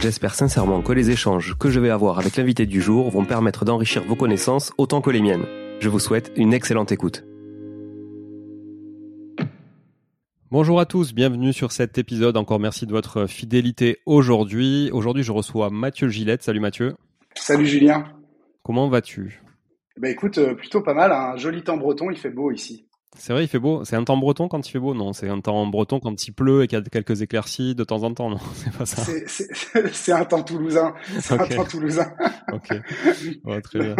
J'espère sincèrement que les échanges que je vais avoir avec l'invité du jour vont permettre d'enrichir vos connaissances autant que les miennes. Je vous souhaite une excellente écoute. Bonjour à tous, bienvenue sur cet épisode. Encore merci de votre fidélité aujourd'hui. Aujourd'hui, je reçois Mathieu Gillette. Salut Mathieu. Salut Julien. Comment vas-tu? Eh ben écoute, euh, plutôt pas mal. Hein. Un joli temps breton, il fait beau ici. C'est vrai, il fait beau. C'est un temps breton quand il fait beau? Non, c'est un temps breton quand il pleut et qu'il y a quelques éclaircies de temps en temps. Non, c'est pas ça. C'est un temps toulousain. C'est un temps toulousain. ok. très bien.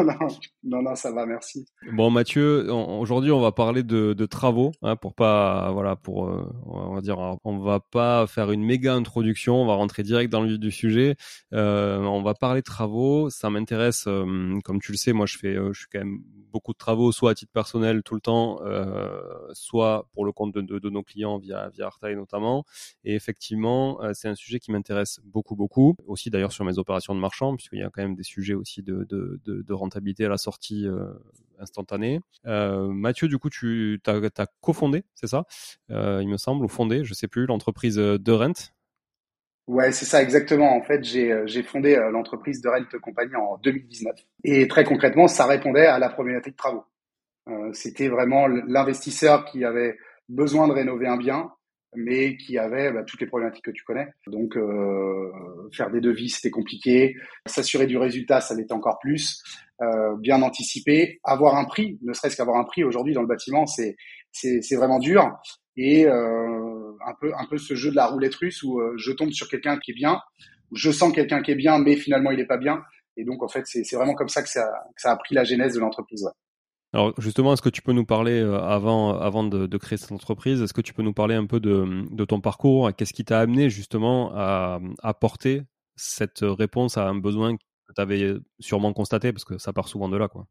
Non, non, ça va, merci. Bon, Mathieu, aujourd'hui, on va parler de, de travaux, hein, pour pas, voilà, pour, euh, on va dire, on va pas faire une méga introduction. On va rentrer direct dans le vif du sujet. Euh, on va parler de travaux. Ça m'intéresse, euh, comme tu le sais, moi, je fais, je suis quand même beaucoup de travaux, soit à titre personnel tout le temps, euh, soit pour le compte de, nos clients via, via notamment. Et effectivement, euh, c'est un sujet qui m'intéresse beaucoup, beaucoup. Aussi d'ailleurs sur mes opérations de marchand, puisqu'il y a quand même des sujets aussi de, rentabilité à la sortie euh, instantanée. Mathieu, du coup, tu as, cofondé, c'est ça? Il me semble, ou fondé, je sais plus, l'entreprise de Rent. Ouais, c'est ça exactement. En fait, j'ai euh, fondé euh, l'entreprise de Rent Company en 2019. Et très concrètement, ça répondait à la problématique de travaux. Euh, C'était vraiment l'investisseur qui avait besoin de rénover un bien, mais qui avait bah, toutes les problématiques que tu connais. Donc, euh, faire des devis, c'était compliqué. S'assurer du résultat, ça l'était encore plus. Euh, bien anticiper, avoir un prix, ne serait-ce qu'avoir un prix aujourd'hui dans le bâtiment, c'est c'est vraiment dur. Et euh, un peu un peu ce jeu de la roulette russe où euh, je tombe sur quelqu'un qui est bien, où je sens quelqu'un qui est bien, mais finalement il est pas bien. Et donc en fait c'est vraiment comme ça que ça, a pris la genèse de l'entreprise. Alors justement, est-ce que tu peux nous parler euh, avant, avant de, créer cette entreprise, est-ce que tu peux nous parler un peu de, ton parcours, qu'est-ce qui t'a amené justement à, apporter cette réponse à un besoin que tu avais sûrement constaté parce que ça part souvent de là, quoi?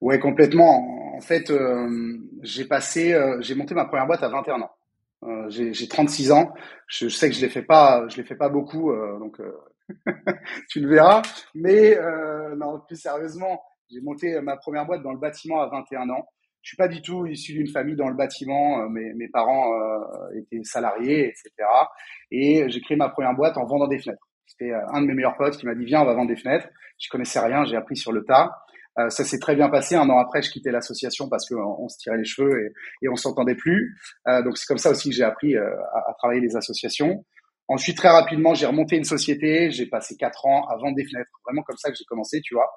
Ouais, complètement. En fait, euh, j'ai passé, euh, j'ai monté ma première boîte à 21 ans. Euh, j'ai 36 ans. Je, sais que je les fais pas, je les fais pas beaucoup, donc tu le verras. Mais non, plus sérieusement, j'ai monté ma première boîte dans le bâtiment à 21 ans. Je suis pas du tout issu d'une famille dans le bâtiment. Mes, mes parents étaient salariés, etc. Et j'ai créé ma première boîte en vendant des fenêtres. C'était un de mes meilleurs potes qui m'a dit viens, on va vendre des fenêtres. Je connaissais rien, j'ai appris sur le tas. Euh, ça s'est très bien passé. Un an après, je quittais l'association parce qu'on se tirait les cheveux et, et on s'entendait plus. Euh, donc c'est comme ça aussi que j'ai appris euh, à, à, travailler les associations. Ensuite, très rapidement, j'ai remonté une société. J'ai passé quatre ans à vendre des fenêtres. Vraiment comme ça que j'ai commencé, tu vois.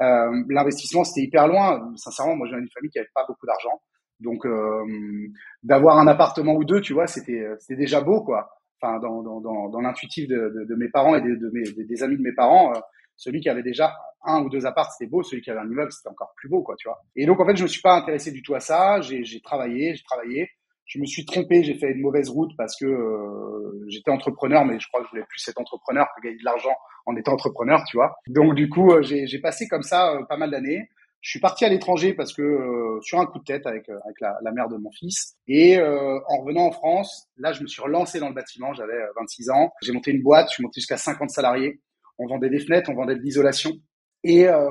Euh, L'investissement, c'était hyper loin. Sincèrement, moi, j'ai une famille qui avait pas beaucoup d'argent. Donc, euh, d'avoir un appartement ou deux, tu vois, c'était c'était déjà beau, quoi. Enfin, dans, dans, dans, dans l'intuitif de, de, de, mes parents et de, mes, des amis de mes parents, celui qui avait déjà un ou deux apparts, c'était beau. Celui qui avait un immeuble, c'était encore plus beau, quoi, tu vois. Et donc, en fait, je me suis pas intéressé du tout à ça. J'ai travaillé, j'ai travaillé. Je me suis trompé, j'ai fait une mauvaise route parce que euh, j'étais entrepreneur, mais je crois que je voulais plus être entrepreneur que gagner de l'argent en étant entrepreneur, tu vois. Donc, du coup, euh, j'ai passé comme ça euh, pas mal d'années. Je suis parti à l'étranger parce que sur un coup de tête avec avec la, la mère de mon fils et en revenant en France, là je me suis relancé dans le bâtiment, j'avais 26 ans, j'ai monté une boîte, je suis monté jusqu'à 50 salariés on vendait des fenêtres, on vendait de l'isolation et euh,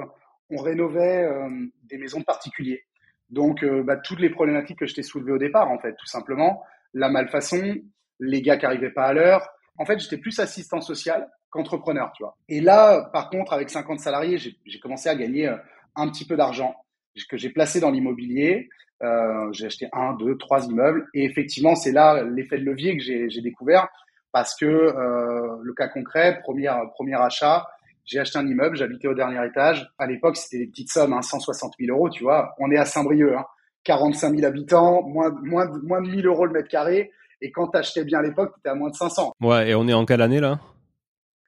on rénovait euh, des maisons de particuliers. Donc, euh, bah, toutes les problématiques que je t'ai soulevées au départ, en fait, tout simplement, la malfaçon, les gars qui arrivaient pas à l'heure. En fait, j'étais plus assistant social qu'entrepreneur, tu vois. Et là, par contre, avec 50 salariés, j'ai commencé à gagner un petit peu d'argent que j'ai placé dans l'immobilier. Euh, j'ai acheté un, deux, trois immeubles. Et effectivement, c'est là l'effet de levier que j'ai découvert parce que euh, le cas concret, premier, premier achat, j'ai acheté un immeuble, j'habitais au dernier étage. À l'époque, c'était des petites sommes, hein, 160 000 euros, tu vois. On est à Saint-Brieuc, hein, 45 000 habitants, moins, moins, moins de 1000 euros le mètre carré. Et quand tu achetais bien à l'époque, tu étais à moins de 500. Ouais, et on est en quelle année là?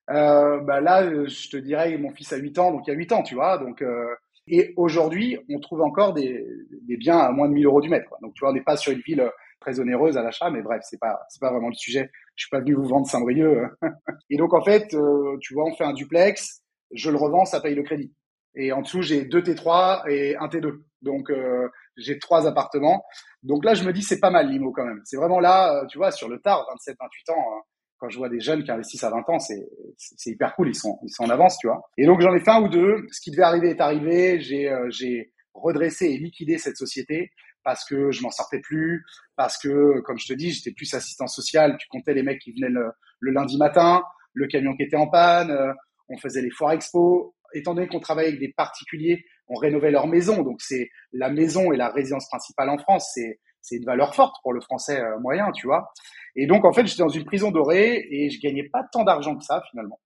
Euh, bah Là, je te dirais, mon fils a 8 ans, donc il y a 8 ans, tu vois. Donc, euh, et aujourd'hui, on trouve encore des, des biens à moins de 1000 euros du mètre. Quoi. Donc, tu vois, on n'est pas sur une ville très onéreuse à l'achat, mais bref, c'est pas, c'est pas vraiment le sujet je suis pas venu vous vendre Saint-Brieuc. et donc en fait, euh, tu vois, on fait un duplex, je le revends, ça paye le crédit. Et en dessous, j'ai deux T3 et un T2. Donc euh, j'ai trois appartements. Donc là, je me dis c'est pas mal l'IMO quand même. C'est vraiment là, euh, tu vois, sur le tard, 27, 28 ans. Hein, quand je vois des jeunes qui investissent à 20 ans, c'est c'est hyper cool. Ils sont ils sont en avance, tu vois. Et donc j'en ai fait un ou deux. Ce qui devait arriver est arrivé. J'ai j'ai redressé et liquidé cette société parce que je m'en sortais plus, parce que, comme je te dis, j'étais plus assistant social. Tu comptais les mecs qui venaient le, lundi matin, le camion qui était en panne, euh, on faisait les foires expo. Étant donné qu'on travaillait avec des particuliers, on rénovait leur maison. Donc c'est la maison et la résidence principale en France, c'est c'est une valeur forte pour le français euh, moyen, tu vois. Et donc en fait, j'étais dans une prison dorée et je gagnais pas tant d'argent que ça finalement.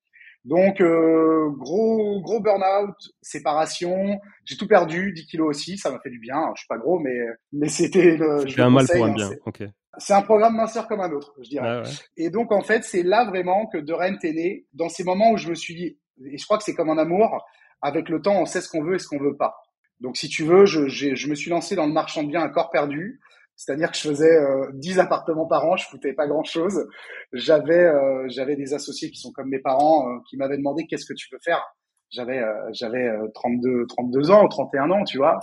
Donc euh, gros gros burn-out, séparation, j'ai tout perdu, 10 kilos aussi, ça m'a fait du bien. Je suis pas gros, mais mais c'était le. un mal pour un hein, bien. Ok. C'est un programme minceur comme un autre, je dirais. Et donc en fait, c'est là vraiment que Dorent est né, dans ces moments où je me suis dit, et je crois que c'est comme un amour, avec le temps, on sait ce qu'on veut et ce qu'on veut pas. Donc si tu veux, je, je me suis lancé dans le marchand de biens à corps perdu. C'est-à-dire que je faisais euh, 10 appartements par an, je foutais pas grand-chose. J'avais euh, j'avais des associés qui sont comme mes parents euh, qui m'avaient demandé qu'est-ce que tu veux faire? J'avais euh, j'avais 32 32 ans ou 31 ans, tu vois.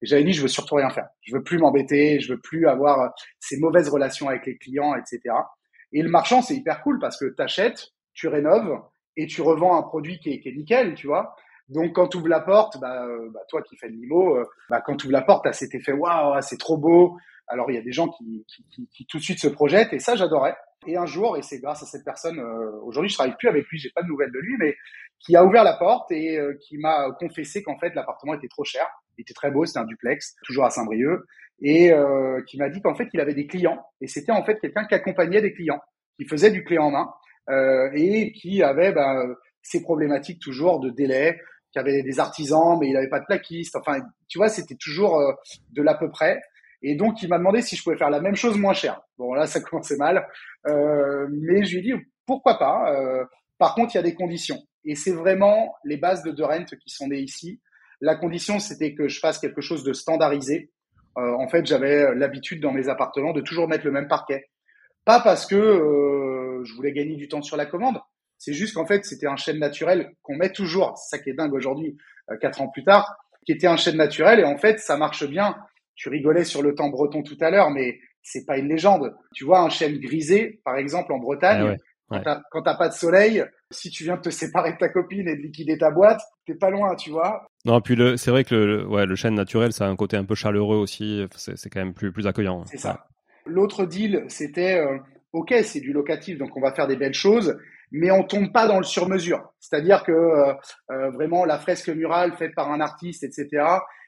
Et j'avais dit je veux surtout rien faire. Je veux plus m'embêter, je veux plus avoir ces mauvaises relations avec les clients, etc. Et le marchand c'est hyper cool parce que tu achètes, tu rénoves et tu revends un produit qui est, qui est nickel, tu vois. Donc quand tu ouvres la porte, bah, bah, toi qui fais le limo, bah, quand tu ouvres la porte, tu as cet effet waouh, c'est trop beau, alors il y a des gens qui, qui, qui, tout de suite se projettent et ça j'adorais. Et un jour, et c'est grâce à cette personne, euh, aujourd'hui je travaille plus avec lui, j'ai pas de nouvelles de lui, mais qui a ouvert la porte et euh, qui m'a confessé qu'en fait l'appartement était trop cher. Il était très beau, c'était un duplex, toujours à Saint-Brieuc, et euh, qui m'a dit qu'en fait il avait des clients et c'était en fait quelqu'un qui accompagnait des clients, qui faisait du clé en main et qui avait bah, ces problématiques toujours de délai, qui avait des artisans mais il n'avait pas de plaquiste. Enfin, tu vois, c'était toujours de l'à peu près. Et donc, il m'a demandé si je pouvais faire la même chose moins cher. Bon, là, ça commençait mal. Euh, mais je lui ai dit, pourquoi pas euh, Par contre, il y a des conditions. Et c'est vraiment les bases de Durant qui sont nées ici. La condition, c'était que je fasse quelque chose de standardisé. Euh, en fait, j'avais l'habitude dans mes appartements de toujours mettre le même parquet. Pas parce que euh, je voulais gagner du temps sur la commande, C'est juste qu'en fait, c'était un chêne naturel qu'on met toujours. C'est ça qui est dingue aujourd'hui, euh, quatre ans plus tard, qui était un chêne naturel. Et en fait, ça marche bien. Tu rigolais sur le temps breton tout à l'heure, mais c'est pas une légende. Tu vois un chêne grisé, par exemple, en Bretagne. Ah quand t'as pas de soleil, si tu viens de te séparer de ta copine et de liquider ta boîte, t'es pas loin, tu vois. Non, puis le, c'est vrai que le, ouais, le chêne naturel, ça a un côté un peu chaleureux aussi. C'est, quand même plus, plus accueillant. C'est ça. L'autre deal, c'était, euh, ok, c'est du locatif, donc on va faire des belles choses, mais on tombe pas dans le sur-mesure. C'est-à-dire que euh, euh, vraiment la fresque murale faite par un artiste, etc.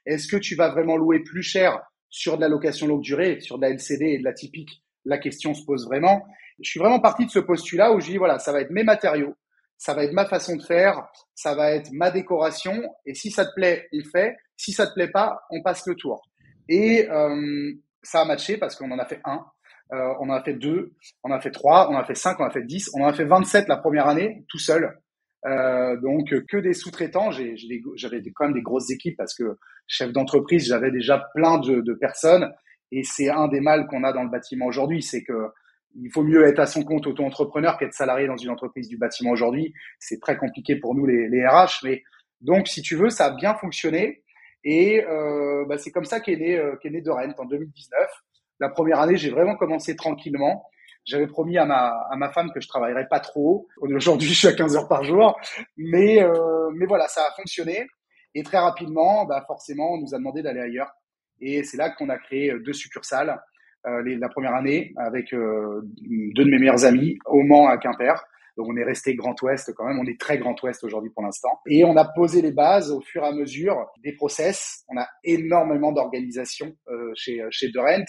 Est-ce que tu vas vraiment louer plus cher sur de la location longue durée, sur de la LCD et de la typique? La question se pose vraiment. Je suis vraiment parti de ce postulat où je dis voilà, ça va être mes matériaux, ça va être ma façon de faire, ça va être ma décoration, et si ça te plaît, on fait. Si ça te plaît pas, on passe le tour. Et euh, ça a matché parce qu'on en a fait un, euh, on en a fait deux, on en a fait trois, on en a fait cinq, on en a fait dix, on en a fait 27 la première année, tout seul. Euh, donc que des sous-traitants, j'avais quand même des grosses équipes parce que chef d'entreprise, j'avais déjà plein de, de personnes et c'est un des mâles qu'on a dans le bâtiment aujourd'hui, c'est que il faut mieux être à son compte auto-entrepreneur qu'être salarié dans une entreprise du bâtiment aujourd'hui. C'est très compliqué pour nous les, les, RH, mais donc si tu veux, ça a bien fonctionné et euh, bah, c'est comme ça qu'est né euh, qu'est né de en 2019. La première année, j'ai vraiment commencé tranquillement. J'avais promis à ma, à ma femme que je travaillerais pas trop. Aujourd'hui, je suis à 15 heures par jour, mais euh, mais voilà, ça a fonctionné. Et très rapidement, bah forcément, on nous a demandé d'aller ailleurs. Et c'est là qu'on a créé deux succursales euh, la première année avec euh, deux de mes meilleurs amis au Mans à Quimper. Donc on est resté Grand Ouest quand même, on est très Grand Ouest aujourd'hui pour l'instant. Et on a posé les bases au fur et à mesure des process. On a énormément d'organisation euh, chez chez Durant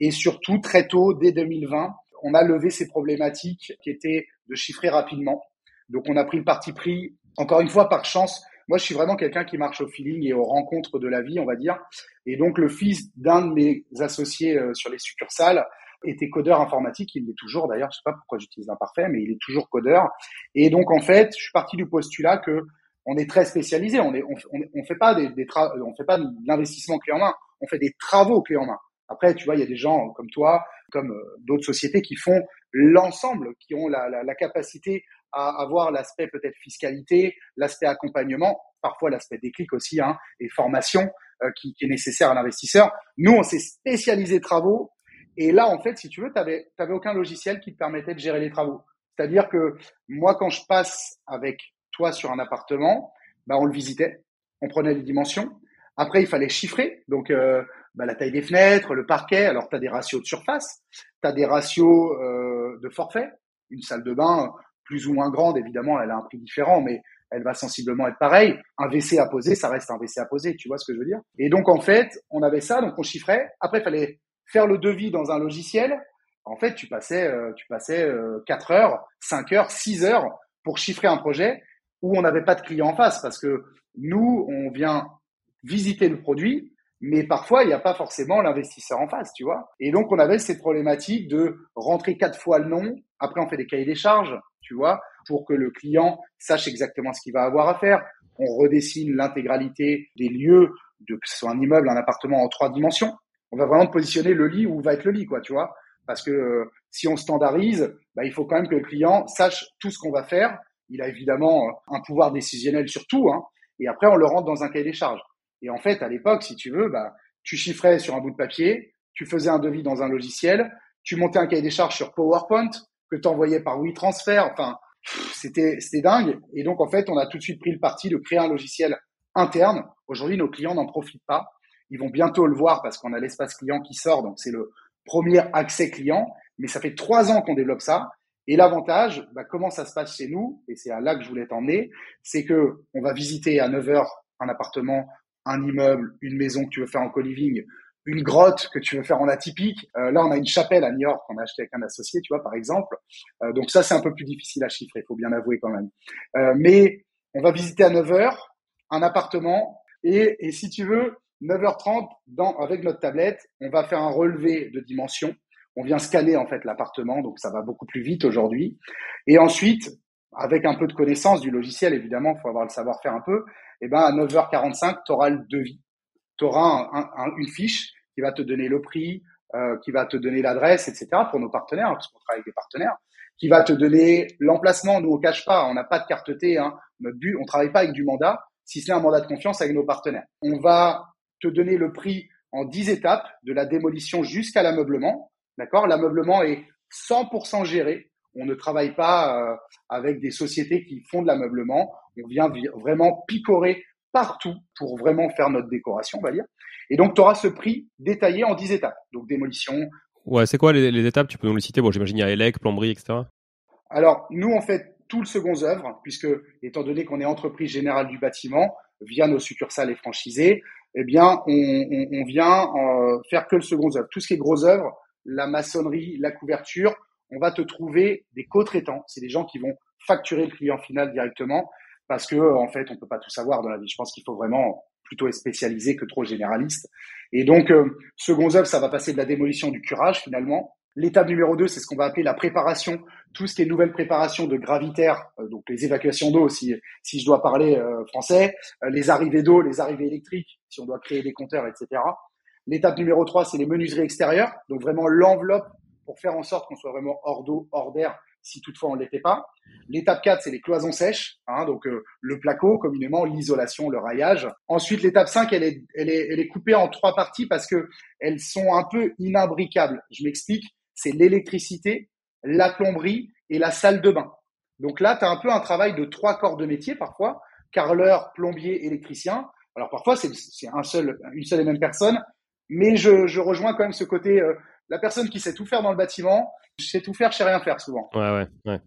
et surtout très tôt, dès 2020, on a levé ces problématiques qui étaient de chiffrer rapidement. Donc on a pris le parti pris, encore une fois par chance, moi, je suis vraiment quelqu'un qui marche au feeling et aux rencontres de la vie, on va dire. Et donc, le fils d'un de mes associés euh, sur les succursales était codeur informatique. Il l'est toujours, d'ailleurs. Je sais pas pourquoi j'utilise l'imparfait, mais il est toujours codeur. Et donc, en fait, je suis parti du postulat que on est très spécialisé. On est, on, fait pas des, des on fait pas de l'investissement clé en main. On fait des travaux clé en main. Après, tu vois, il y a des gens comme toi, comme euh, d'autres sociétés qui font l'ensemble, qui ont la, la, la capacité à avoir l'aspect peut-être fiscalité, l'aspect accompagnement, parfois l'aspect déclic aussi, hein, et formation euh, qui, qui, est nécessaire à l'investisseur. Nous, on s'est spécialisé travaux. Et là, en fait, si tu veux, tu n'avais aucun logiciel qui te permettait de gérer les travaux. C'est-à-dire que moi, quand je passe avec toi sur un appartement, bah, on le visitait, on prenait les dimensions. Après, il fallait chiffrer, donc euh, bah, la taille des fenêtres, le parquet. Alors, tu as des ratios de surface, tu as des ratios euh, de forfait. Une salle de bain, plus ou moins grande, évidemment, elle a un prix différent, mais elle va sensiblement être pareille. Un WC à poser, ça reste un WC à poser, tu vois ce que je veux dire? Et donc en fait, on avait ça, donc on chiffrait. Après, il fallait faire le devis dans un logiciel. En fait, tu passais, euh, tu passais 4 euh, heures, 5 heures, 6 heures pour chiffrer un projet où on n'avait pas de client en face, parce que nous, on vient visiter le produit, mais parfois il n'y a pas forcément l'investisseur en face, tu vois. Et donc on avait cette problématique de rentrer quatre fois le nom. Après, on fait des cahiers des charges tu vois, pour que le client sache exactement ce qu'il va avoir à faire. On redessine l'intégralité des lieux, de, que ce soit un immeuble, un appartement en trois dimensions. On va vraiment positionner le lit où va être le lit, quoi, tu vois. Parce que euh, si on standardise, bah, il faut quand même que le client sache tout ce qu'on va faire. Il a évidemment euh, un pouvoir décisionnel sur tout, hein, et après on le rentre dans un cahier des charges. Et en fait, à l'époque, si tu veux, bah, tu chiffrais sur un bout de papier, tu faisais un devis dans un logiciel, tu montais un cahier des charges sur PowerPoint, que tu envoyais par WeTransfer. Enfin, c'était c'était dingue. Et donc en fait, on a tout de suite pris le parti de créer un logiciel interne. Aujourd'hui, nos clients n'en profitent pas. Ils vont bientôt le voir parce qu'on a l'espace client qui sort, donc c'est le premier accès client. Mais ça fait trois ans qu'on développe ça. Et l'avantage, bah, comment ça se passe chez nous, et c'est à là que je voulais t'emmener, c'est que on va visiter à 9 heures un appartement, un immeuble, une maison que tu veux faire en co-living, une grotte que tu veux faire en atypique. Euh, là, on a une chapelle à New York qu'on a acheté avec un associé, tu vois, par exemple. Euh, donc ça, c'est un peu plus difficile à chiffrer, il faut bien avouer quand même. Euh, mais on va visiter à 9 h un appartement et, et si tu veux, 9h30, dans, avec notre tablette, on va faire un relevé de dimension. On vient scanner en fait l'appartement, donc ça va beaucoup plus vite aujourd'hui. Et ensuite, avec un peu de connaissance du logiciel, évidemment, il faut avoir le savoir-faire un peu, et eh ben à 9h45, tu auras le devis. Tu auras une fiche qui va te donner le prix, euh, qui va te donner l'adresse, etc. pour nos partenaires, parce qu'on travaille avec des partenaires. qui va te donner l'emplacement. Nous, on cache pas, on n'a pas de carte T. Hein. Notre but, on travaille pas avec du mandat, si ce n'est un mandat de confiance avec nos partenaires. On va te donner le prix en 10 étapes, de la démolition jusqu'à l'ameublement. D'accord? L'ameublement est 100% géré. On ne travaille pas euh, avec des sociétés qui font de l'ameublement. On vient vraiment picorer partout pour vraiment faire notre décoration, on va dire. Et donc, tu auras ce prix détaillé en 10 étapes. Donc, démolition. Ouais, c'est quoi les, étapes? Tu peux nous les citer? Bon, j'imagine il y a élec, plomberie, etc. Alors, nous, on fait tout le second œuvre, puisque, étant donné qu'on est entreprise générale du bâtiment, via nos succursales et franchisés, eh bien, on, on, vient euh, faire que le second œuvre. Tout ce qui est gros œuvre, la maçonnerie, la couverture, on va te trouver des co-traitants. C'est des gens qui vont facturer le client final directement parce que en fait, on peut pas tout savoir dans la vie. Je pense qu'il faut vraiment plutôt être spécialisé que trop généraliste. Et donc, euh, second œuvre, ça va passer de la démolition du curage finalement. L'étape numéro 2, c'est ce qu'on va appeler la préparation, tout ce qui est nouvelle préparation de gravitaire, euh, donc les évacuations d'eau, si, si je dois parler euh, français, les arrivées d'eau, les arrivées électriques, si on doit créer des compteurs, etc. L'étape numéro 3, c'est les menuiseries extérieures, donc vraiment l'enveloppe pour faire en sorte qu'on soit vraiment hors d'eau, hors d'air, si toutefois on ne l'était pas. L'étape 4, c'est les cloisons sèches, hein, donc euh, le placo, communément, l'isolation, le raillage. Ensuite, l'étape 5, elle est, elle, est, elle est coupée en trois parties parce que elles sont un peu inimbricables. Je m'explique, c'est l'électricité, la plomberie et la salle de bain. Donc là, tu as un peu un travail de trois corps de métier parfois, carreleur, plombier, électricien. Alors parfois, c'est un seul, une seule et même personne, mais je, je rejoins quand même ce côté, euh, la personne qui sait tout faire dans le bâtiment, sait tout faire, je sais rien faire souvent. Ouais, ouais, ouais.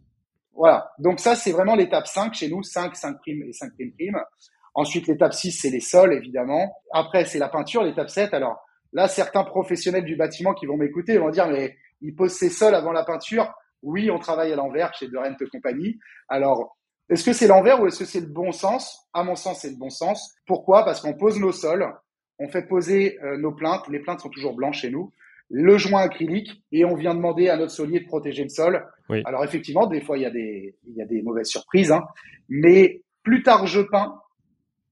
Voilà. Donc ça, c'est vraiment l'étape 5 chez nous, 5, 5 primes et 5 primes primes. Ensuite, l'étape 6, c'est les sols, évidemment. Après, c'est la peinture, l'étape 7. Alors là, certains professionnels du bâtiment qui vont m'écouter vont dire, mais ils posent ses sols avant la peinture. Oui, on travaille à l'envers chez De Rent Company. Alors, est-ce que c'est l'envers ou est-ce que c'est le bon sens? À mon sens, c'est le bon sens. Pourquoi? Parce qu'on pose nos sols, on fait poser euh, nos plaintes. Les plaintes sont toujours blanches chez nous. Le joint acrylique et on vient demander à notre solier de protéger le sol. Alors effectivement, des fois il y a des il y a des mauvaises surprises, hein, mais plus tard je peins,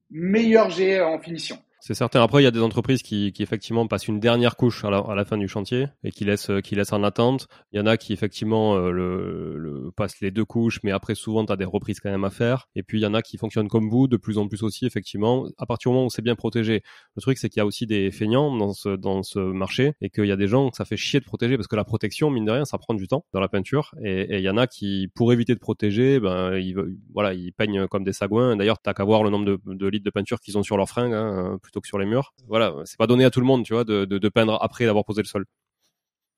meilleur j'ai en finition. C'est certain. Après, il y a des entreprises qui, qui effectivement passent une dernière couche à la, fin du chantier et qui laissent, qui laissent en attente. Il y en a qui effectivement euh, le, le, passent les deux couches, mais après souvent tu as des reprises quand même à faire. Et puis il y en a qui fonctionnent comme vous, de plus en plus aussi effectivement. À partir du moment où c'est bien protégé, le truc c'est qu'il y a aussi des feignants dans ce dans ce marché et qu'il y a des gens que ça fait chier de protéger parce que la protection, mine de rien, ça prend du temps dans la peinture. Et il y en a qui, pour éviter de protéger, ben ils voilà, ils peignent comme des sagouins. D'ailleurs, t'as qu'à voir le nombre de, litres de peinture qu'ils ont sur leurs fringues, hein, sur les murs. Voilà, c'est pas donné à tout le monde, tu vois, de, de, peindre après d'avoir posé le sol.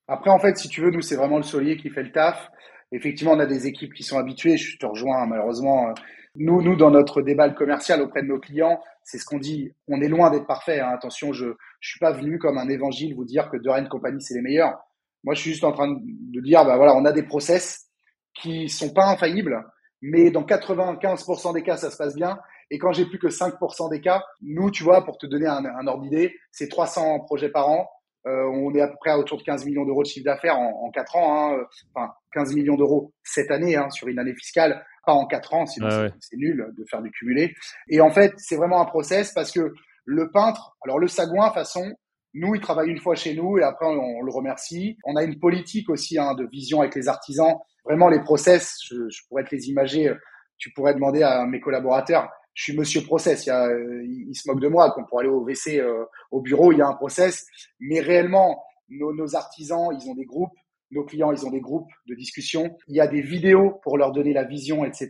Après, en fait, si tu veux, nous, c'est vraiment le solier qui fait le taf. Effectivement, on a des équipes qui sont habituées. Je te rejoins, malheureusement. Nous, nous, dans notre débat commercial auprès de nos clients, c'est ce qu'on dit. On est loin d'être parfait. Hein. Attention, je je suis pas venu comme un évangile vous dire que Dorian Company c'est les meilleurs. Moi, je suis juste en train de dire, bah voilà, on a des process qui sont pas infaillibles, mais dans 95% des cas, ça se passe bien. Et quand j'ai plus que 5% des cas, nous, tu vois, pour te donner un, un ordre d'idée, c'est 300 projets par an. Euh, on est à peu près autour de 15 millions d'euros de chiffre d'affaires en, en 4 ans. Hein. Enfin, 15 millions d'euros cette année hein, sur une année fiscale, pas en 4 ans, sinon c'est nul de faire du cumulé. Et en fait, c'est vraiment un process parce que le peintre, alors le sagouin, façon, nous, il travaille une fois chez nous et après on, le remercie. On a une politique aussi hein, de vision avec les artisans. Vraiment, les process, je, je pourrais te les imager. Tu pourrais demander à mes collaborateurs je suis monsieur process. Il, y a, euh, il, se moque de moi. Comme pour aller au WC, euh, au bureau, il y a un process. Mais réellement, nos, nos, artisans, ils ont des groupes. Nos clients, ils ont des groupes de discussion. Il y a des vidéos pour leur donner la vision, etc.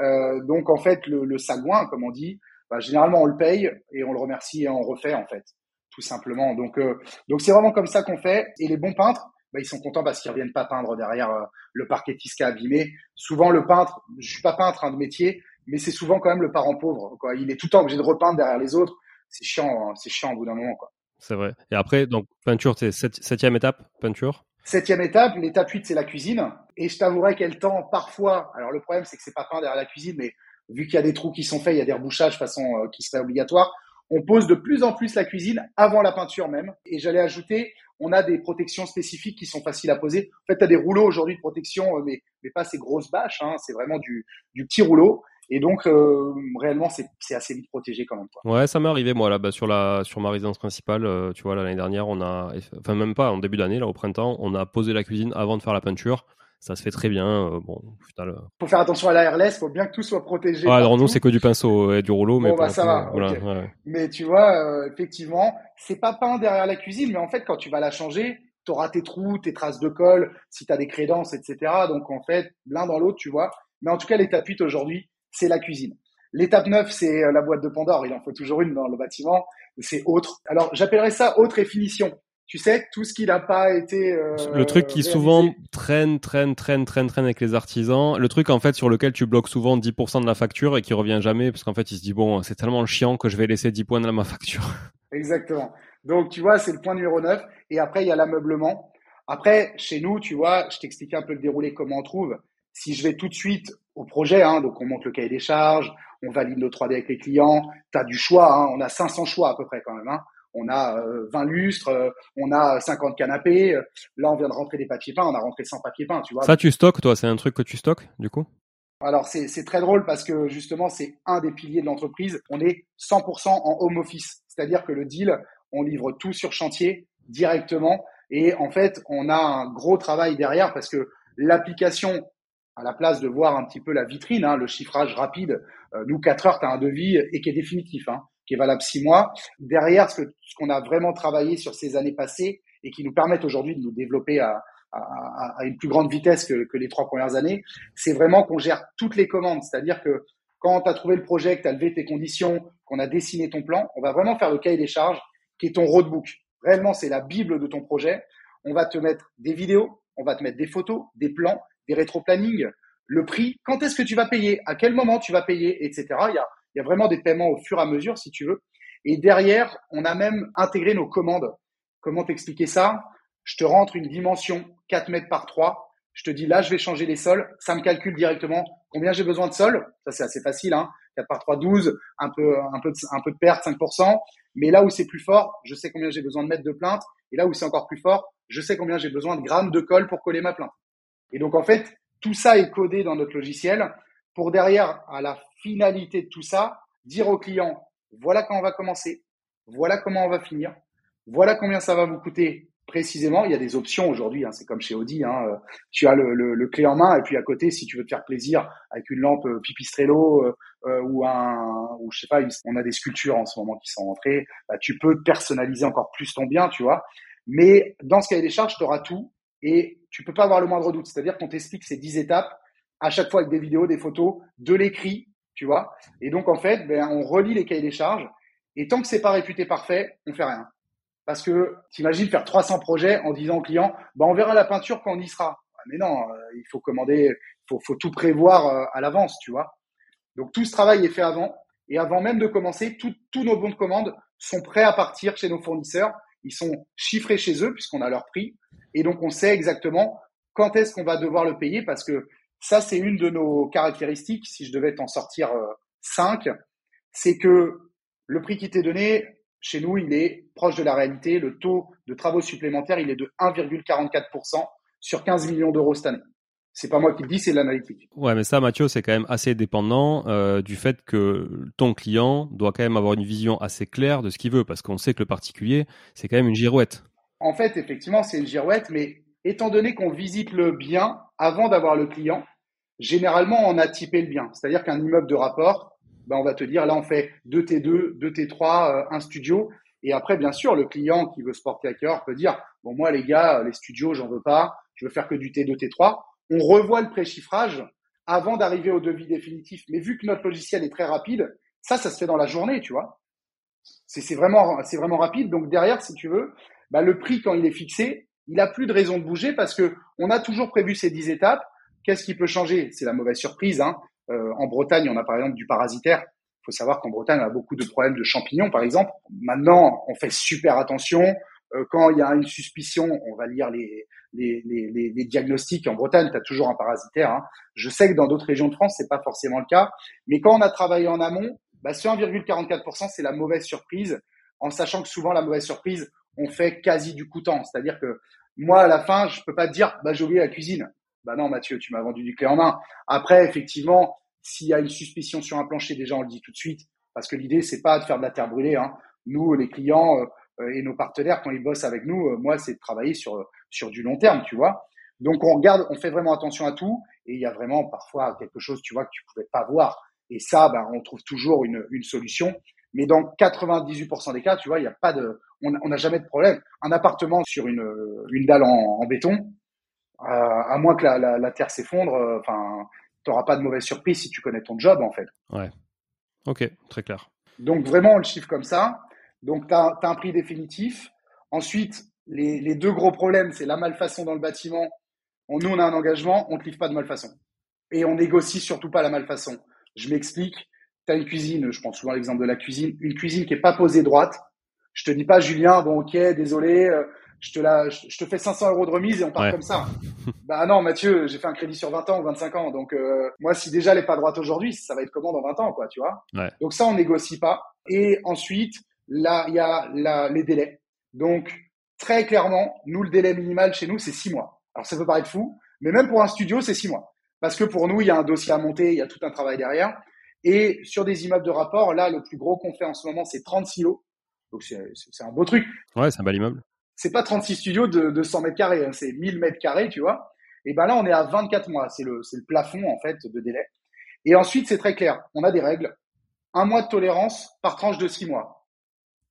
Euh, donc, en fait, le, le sagouin, comme on dit, bah, généralement, on le paye et on le remercie et on refait, en fait, tout simplement. Donc, euh, donc c'est vraiment comme ça qu'on fait. Et les bons peintres, bah, ils sont contents parce qu'ils reviennent pas peindre derrière le parquetiste qui a abîmé. Souvent, le peintre, je suis pas peintre hein, de métier, mais c'est souvent quand même le parent pauvre. Quoi. Il est tout le temps obligé de repeindre derrière les autres. C'est chiant, hein. c'est chiant au bout d'un moment. Quoi. C'est vrai. Et après, donc peinture, c'est septième étape, peinture? Septième étape, l'étape 8, c'est la cuisine. Et je t'avouerai qu'elle tend parfois. Alors le problème, c'est que c'est pas peint derrière la cuisine, mais vu qu'il y a des trous qui sont faits, il y a des rebouchages façon euh, qui serait obligatoire. On pose de plus en plus la cuisine avant la peinture même. Et j'allais ajouter, on a des protections spécifiques qui sont faciles à poser. En fait, tu as des rouleaux aujourd'hui de protection, euh, mais, mais pas ces grosses bâches. Hein. C'est vraiment du, du petit rouleau. Et donc, euh, réellement, c'est assez vite protégé quand même. Quoi. Ouais, ça m'est arrivé, moi, là, bas sur, la, sur ma résidence principale. Euh, tu vois, l'année dernière, on a, enfin, même pas en début d'année, là, au printemps, on a posé la cuisine avant de faire la peinture. ça se fait très bien. bon, Faut faire attention à la RLS, faut bien que tout soit protégé. Ah, alors nous, c'est que du pinceau et du rouleau, mais bah, ça va. Mais tu vois, effectivement, c'est pas peint derrière la cuisine, mais en fait, quand tu vas la changer, tu auras tes trous, tes traces de colle, si tu as des crédences, etc. Donc en fait, l'un dans l'autre, tu vois. Mais en tout cas, l'étape 8 aujourd'hui, c'est la cuisine. L'étape 9, c'est la boîte de Pandore. Il en faut toujours une dans le bâtiment. C'est autre. Alors, j'appellerais ça autre et finition. Tu sais, tout ce qui n'a pas été... Euh, le truc qui souvent traîne, traîne, traîne, traîne, traîne avec les artisans. Le truc, en fait, sur lequel tu bloques souvent 10% de la facture et qui revient jamais parce qu'en fait, il se dit, bon, c'est tellement chiant que je vais laisser 10 points dans ma facture. Exactement. Donc, tu vois, c'est le point numéro 9. Et après, il y a l'ameublement. Après, chez nous, tu vois, je t'explique un peu le déroulé, comment on trouve. Si je vais tout de suite au projet, hein, donc on monte le cahier des charges, on valide nos 3D avec les clients, tu as du choix, hein, on a 500 choix à peu près quand même. Hein. On a 20 euh, lustres, euh, on a 50 canapés. Là, on vient de rentrer des papiers peints, on a rentré 100 papiers peints, tu vois. Ça, tu stockes, toi? C'est un truc que tu stockes, du coup? Alors c'est très drôle parce que justement c'est un des piliers de l'entreprise. On est 100% en home office, c'est-à-dire que le deal, on livre tout sur chantier directement et en fait on a un gros travail derrière parce que l'application à la place de voir un petit peu la vitrine, hein, le chiffrage rapide, euh, nous 4 heures tu as un devis et qui est définitif, hein, qui est valable 6 mois. Derrière ce qu'on a vraiment travaillé sur ces années passées et qui nous permettent aujourd'hui de nous développer à, à, à, une plus grande vitesse que, que les trois premières années, c'est vraiment qu'on gère toutes les commandes. C'est-à-dire que quand tu as trouvé le projet, que tu as levé tes conditions, qu'on a dessiné ton plan, on va vraiment faire le cahier des charges qui est ton roadbook. Réellement, c'est la bible de ton projet. On va te mettre des vidéos, on va te mettre des photos, des plans, des rétro-plannings, le prix, quand est-ce que tu vas payer, à quel moment tu vas payer, etc. Il y a, vraiment des paiements au fur et à mesure, si tu veux. Et derrière, on a même intégré nos commandes. Comment t'expliquer ça? Je te rentre une dimension 4 mètres par 3, je te dis là, je vais changer les sols, ça me calcule directement combien j'ai besoin de sol, ça c'est assez facile, hein, 4 par 3, 12, un peu, un peu, de, un peu de perte, 5%, mais là où c'est plus fort, je sais combien j'ai besoin de mètres de plainte, et là où c'est encore plus fort, je sais combien j'ai besoin de grammes de colle pour coller ma plainte. Et donc en fait, tout ça est codé dans notre logiciel pour derrière, à la finalité de tout ça, dire au client, voilà quand on va commencer, voilà comment on va finir, voilà combien ça va vous coûter précisément, il y a des options aujourd'hui. Hein, c'est comme chez Audi. Hein, euh, tu as le, le, le, clé en main et puis à côté, si tu veux te faire plaisir avec une lampe euh, Pipistrello euh, euh, ou un, ou je sais pas, on a des sculptures en ce moment qui sont entrées. Bah, tu peux personnaliser encore plus ton bien, tu vois. Mais dans ce cahier des charges, tu auras tout et tu peux pas avoir le moindre doute. C'est-à-dire qu'on t'explique ces 10 étapes à chaque fois avec des vidéos, des photos, de l'écrit, tu vois. Et donc en fait, ben, on relit les cahiers des charges et tant que c'est pas réputé parfait, on fait rien. Parce que t'imagines faire 300 projets en disant au client, bah, on verra la peinture quand on y sera. Mais non, euh, il faut commander, il faut, faut, tout prévoir euh, à l'avance, tu vois. Donc tout ce travail est fait avant. Et avant même de commencer, tous nos bons de commande sont prêts à partir chez nos fournisseurs. Ils sont chiffrés chez eux puisqu'on a leur prix. Et donc on sait exactement quand est-ce qu'on va devoir le payer parce que ça, c'est une de nos caractéristiques. Si je devais t'en sortir euh, cinq, c'est que le prix qui t'est donné, chez nous, il est proche de la réalité. Le taux de travaux supplémentaires, il est de 1,44% sur 15 millions d'euros cette année. C'est pas moi qui le dis, c'est l'analytique. Ouais, mais ça, Mathieu, c'est quand même assez dépendant euh, du fait que ton client doit quand même avoir une vision assez claire de ce qu'il veut, parce qu'on sait que le particulier, c'est quand même une girouette. En fait, effectivement, c'est une girouette, mais étant donné qu'on visite le bien avant d'avoir le client, généralement, on a typé le bien. C'est-à-dire qu'un immeuble de rapport, ben, on va te dire là on fait 2 T2, 2 T3, un studio. Et après, bien sûr, le client qui veut se porter à cœur peut dire bon moi les gars, les studios j'en veux pas, je veux faire que du T2, T3. On revoit le préchiffrage avant d'arriver au devis définitif. Mais vu que notre logiciel est très rapide, ça, ça se fait dans la journée, tu vois. C'est c'est vraiment rapide. Donc derrière, si tu veux, bah, le prix quand il est fixé, il a plus de raison de bouger parce que on a toujours prévu ces 10 étapes. Qu'est-ce qui peut changer? C'est la mauvaise surprise. Hein. Euh, en Bretagne, on a par exemple du parasitaire. Il faut savoir qu'en Bretagne, on a beaucoup de problèmes de champignons, par exemple. Maintenant, on fait super attention. Euh, quand il y a une suspicion, on va lire les, les, les, les diagnostics. En Bretagne, tu as toujours un parasitaire. Hein. Je sais que dans d'autres régions de France, c'est pas forcément le cas. Mais quand on a travaillé en amont, bah, ce 1,44%, c'est la mauvaise surprise, en sachant que souvent, la mauvaise surprise, on fait quasi du coûtant. C'est-à-dire que moi, à la fin, je peux pas te dire, bah, j'ai oublié la cuisine. Bah non, Mathieu, tu m'as vendu du clé en main. Après, effectivement, s'il y a une suspicion sur un plancher, déjà on le dit tout de suite, parce que l'idée c'est pas de faire de la terre brûlée. Hein. Nous, les clients euh, et nos partenaires, quand ils bossent avec nous, euh, moi c'est de travailler sur sur du long terme, tu vois. Donc on regarde, on fait vraiment attention à tout, et il y a vraiment parfois quelque chose, tu vois, que tu pouvais pas voir. Et ça, ben, on trouve toujours une, une solution. Mais dans 98% des cas, tu vois, il n'y a pas de, on n'a jamais de problème. Un appartement sur une, une dalle en, en béton, euh, à moins que la, la, la terre s'effondre, euh, enfin, tu n'auras pas de mauvaise surprise si tu connais ton job, en fait. Ouais. Ok, très clair. Donc vraiment, on le chiffre comme ça. Donc tu as, un prix définitif. Ensuite, les, les deux gros problèmes, c'est la malfaçon dans le bâtiment. On, nous, on a un engagement, on ne te livre pas de malfaçon. Et on négocie surtout pas la malfaçon. Je m'explique. Tu as une cuisine, je prends souvent l'exemple de la cuisine, une cuisine qui est pas posée droite. Je te dis pas, Julien, bon ok, désolé, euh, je te, la, je te fais 500 euros de remise et on part comme ça. bah non, Mathieu, j'ai fait un crédit sur 20 ans ou 25 ans. Donc, euh, moi, si déjà elle n'est pas droite aujourd'hui, ça va être comment dans 20 ans, quoi, tu vois? Ouais. Donc ça, on négocie pas. Et ensuite, là, il y a la, les délais. Donc, très clairement, nous, le délai minimal chez nous, c'est 6 mois. Alors, ça peut paraître fou, mais même pour un studio, c'est 6 mois. Parce que pour nous, il y a un dossier à monter, il y a tout un travail derrière. Et sur des immeubles de rapport, là, le plus gros qu'on fait en ce moment, c'est 30 silos. Donc, c'est un beau truc. Ouais, c'est un bel immeuble c'est pas 36 studios de, de 100 mètres carrés, hein, c'est 1000 mètres carrés, tu vois. Et ben là, on est à 24 mois. C'est le, c'est le plafond, en fait, de délai. Et ensuite, c'est très clair. On a des règles. Un mois de tolérance par tranche de 6 mois.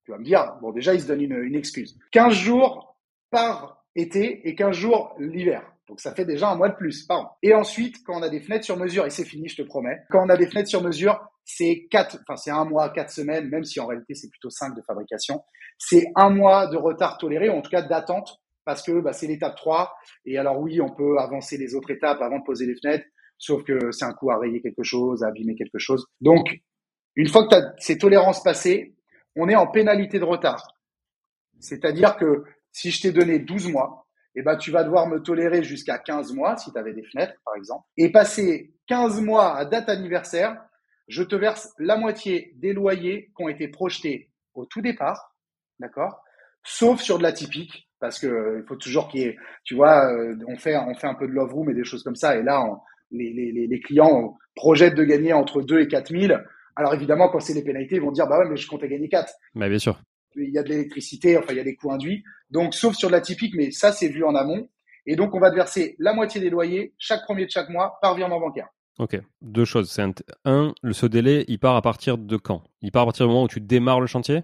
Tu vas me dire, bon, déjà, ils se donnent une, une excuse. 15 jours par été et 15 jours l'hiver. Donc ça fait déjà un mois de plus par an. Et ensuite, quand on a des fenêtres sur mesure, et c'est fini, je te promets, quand on a des fenêtres sur mesure, c'est quatre, enfin c'est un mois, quatre semaines, même si en réalité c'est plutôt cinq de fabrication. C'est un mois de retard toléré, en tout cas d'attente, parce que bah, c'est l'étape 3. Et alors oui, on peut avancer les autres étapes avant de poser les fenêtres, sauf que c'est un coup à rayer quelque chose, à abîmer quelque chose. Donc, une fois que tu as ces tolérances passées, on est en pénalité de retard. C'est-à-dire que si je t'ai donné 12 mois, eh ben, tu vas devoir me tolérer jusqu'à 15 mois, si tu avais des fenêtres, par exemple. Et passer 15 mois à date anniversaire, je te verse la moitié des loyers qui ont été projetés au tout départ, d'accord? Sauf sur de la typique, parce que euh, il faut toujours qu'il y ait, tu vois, euh, on fait, on fait un peu de love room et des choses comme ça, et là, les, les, les, clients projettent de gagner entre 2 et 4 000. Alors évidemment, quand c'est les pénalités, ils vont dire, bah ouais, mais je comptais gagner 4. Mais bien sûr il y a de l'électricité, enfin il y a des coûts induits. Donc sauf sur de la typique, mais ça c'est vu en amont. Et donc on va te verser la moitié des loyers chaque premier de chaque mois par virement bancaire. Ok, deux choses. Un, le ce délai, il part à partir de quand? Il part à partir du moment où tu démarres le chantier?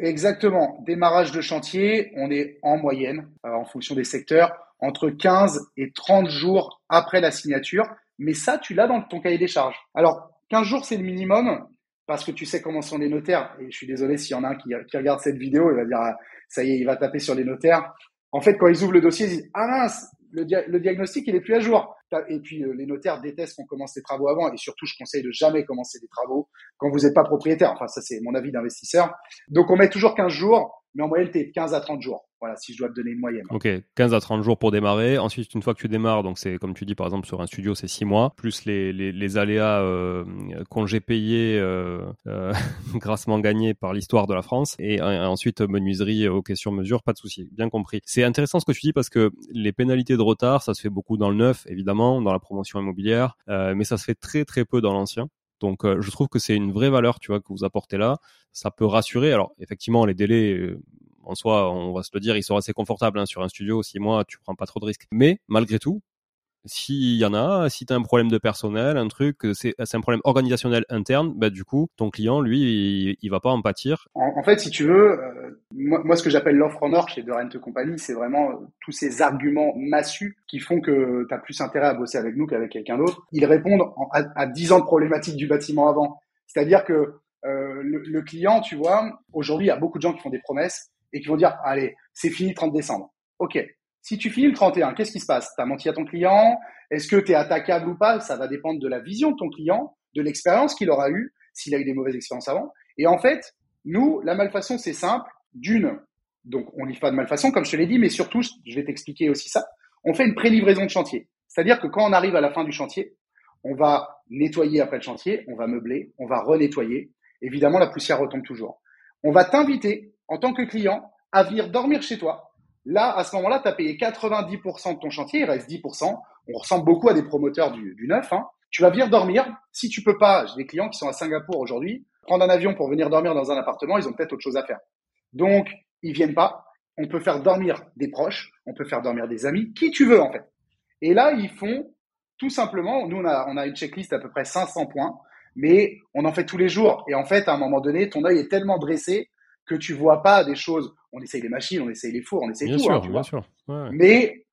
Exactement. Démarrage de chantier, on est en moyenne, euh, en fonction des secteurs, entre 15 et 30 jours après la signature. Mais ça, tu l'as dans ton cahier des charges. Alors, 15 jours, c'est le minimum parce que tu sais comment sont les notaires. Et je suis désolé s'il y en a un qui, regarde cette vidéo, il va dire, ah, ça y est, il va taper sur les notaires. En fait, quand ils ouvrent le dossier, ils disent, ah mince, le, diagnostic, il est plus à jour. Et puis, euh, les notaires détestent qu'on commence les travaux avant. Et surtout, je conseille de jamais commencer des travaux quand vous n'êtes pas propriétaire. Enfin, ça, c'est mon avis d'investisseur. Donc, on met toujours 15 jours, mais en moyenne, tu es de 15 à 30 jours. Voilà, si je dois te donner une moyenne. Ok, 15 à 30 jours pour démarrer. Ensuite, une fois que tu démarres, donc c'est comme tu dis par exemple sur un studio, c'est 6 mois, plus les, les, les aléas euh, congés payés, euh, euh, grassement gagnés par l'histoire de la France. Et euh, ensuite, menuiserie, ok, sur mesure, pas de souci, bien compris. C'est intéressant ce que tu dis parce que les pénalités de retard, ça se fait beaucoup dans le neuf, évidemment, dans la promotion immobilière, euh, mais ça se fait très très peu dans l'ancien. Donc euh, je trouve que c'est une vraie valeur, tu vois, que vous apportez là. Ça peut rassurer. Alors effectivement, les délais, en soi, on va se le dire, ils sont assez confortables hein, sur un studio. Six mois, tu prends pas trop de risques. Mais malgré tout, s'il y en a, si tu as un problème de personnel, un truc, c'est un problème organisationnel interne, bah, du coup, ton client, lui, il, va pas en pâtir. En, fait, si tu veux, euh, moi, ce que j'appelle l'offre en or chez De Rent Company, c'est vraiment euh, tous ces arguments massus qui font que tu as plus intérêt à bosser avec nous qu'avec quelqu'un d'autre. Ils répondent en, à, à 10 ans de problématiques du bâtiment avant. C'est-à-dire que euh, le, le client, tu vois, aujourd'hui, il y a beaucoup de gens qui font des promesses et qui vont dire, allez, c'est fini 30 décembre. OK. Si tu finis le 31, qu'est-ce qui se passe? Tu as menti à ton client? Est-ce que tu es attaquable ou pas? Ça va dépendre de la vision de ton client, de l'expérience qu'il aura eue, s'il a eu des mauvaises expériences avant. Et en fait, nous, la malfaçon, c'est simple. D'une, donc on livre pas de malfaçon, comme je te l'ai dit, mais surtout, je vais t'expliquer aussi ça. On fait une pré-livraison de chantier. C'est-à-dire que quand on arrive à la fin du chantier, on va nettoyer après le chantier, on va meubler, on va renettoyer. Évidemment, la poussière retombe toujours. On va t'inviter, en tant que client, à venir dormir chez toi Là, à ce moment-là, tu as payé 90% de ton chantier, il reste 10%. On ressemble beaucoup à des promoteurs du, du neuf. Hein. Tu vas venir dormir. Si tu peux pas, j'ai des clients qui sont à Singapour aujourd'hui, prendre un avion pour venir dormir dans un appartement, ils ont peut-être autre chose à faire. Donc, ils viennent pas. On peut faire dormir des proches, on peut faire dormir des amis, qui tu veux en fait. Et là, ils font tout simplement, nous, on a, on a une checklist à peu près 500 points, mais on en fait tous les jours. Et en fait, à un moment donné, ton œil est tellement dressé que tu vois pas des choses. On essaye les machines, on essaye les fours, on essaye tout. Hein, sûr, Mais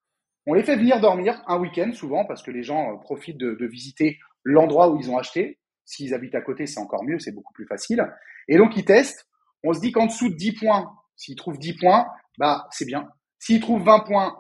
on les fait venir dormir un week-end souvent parce que les gens euh, profitent de, de visiter l'endroit où ils ont acheté. S'ils habitent à côté, c'est encore mieux, c'est beaucoup plus facile. Et donc, ils testent. On se dit qu'en dessous de 10 points, s'ils trouvent 10 points, bah, c'est bien. S'ils trouvent 20 points,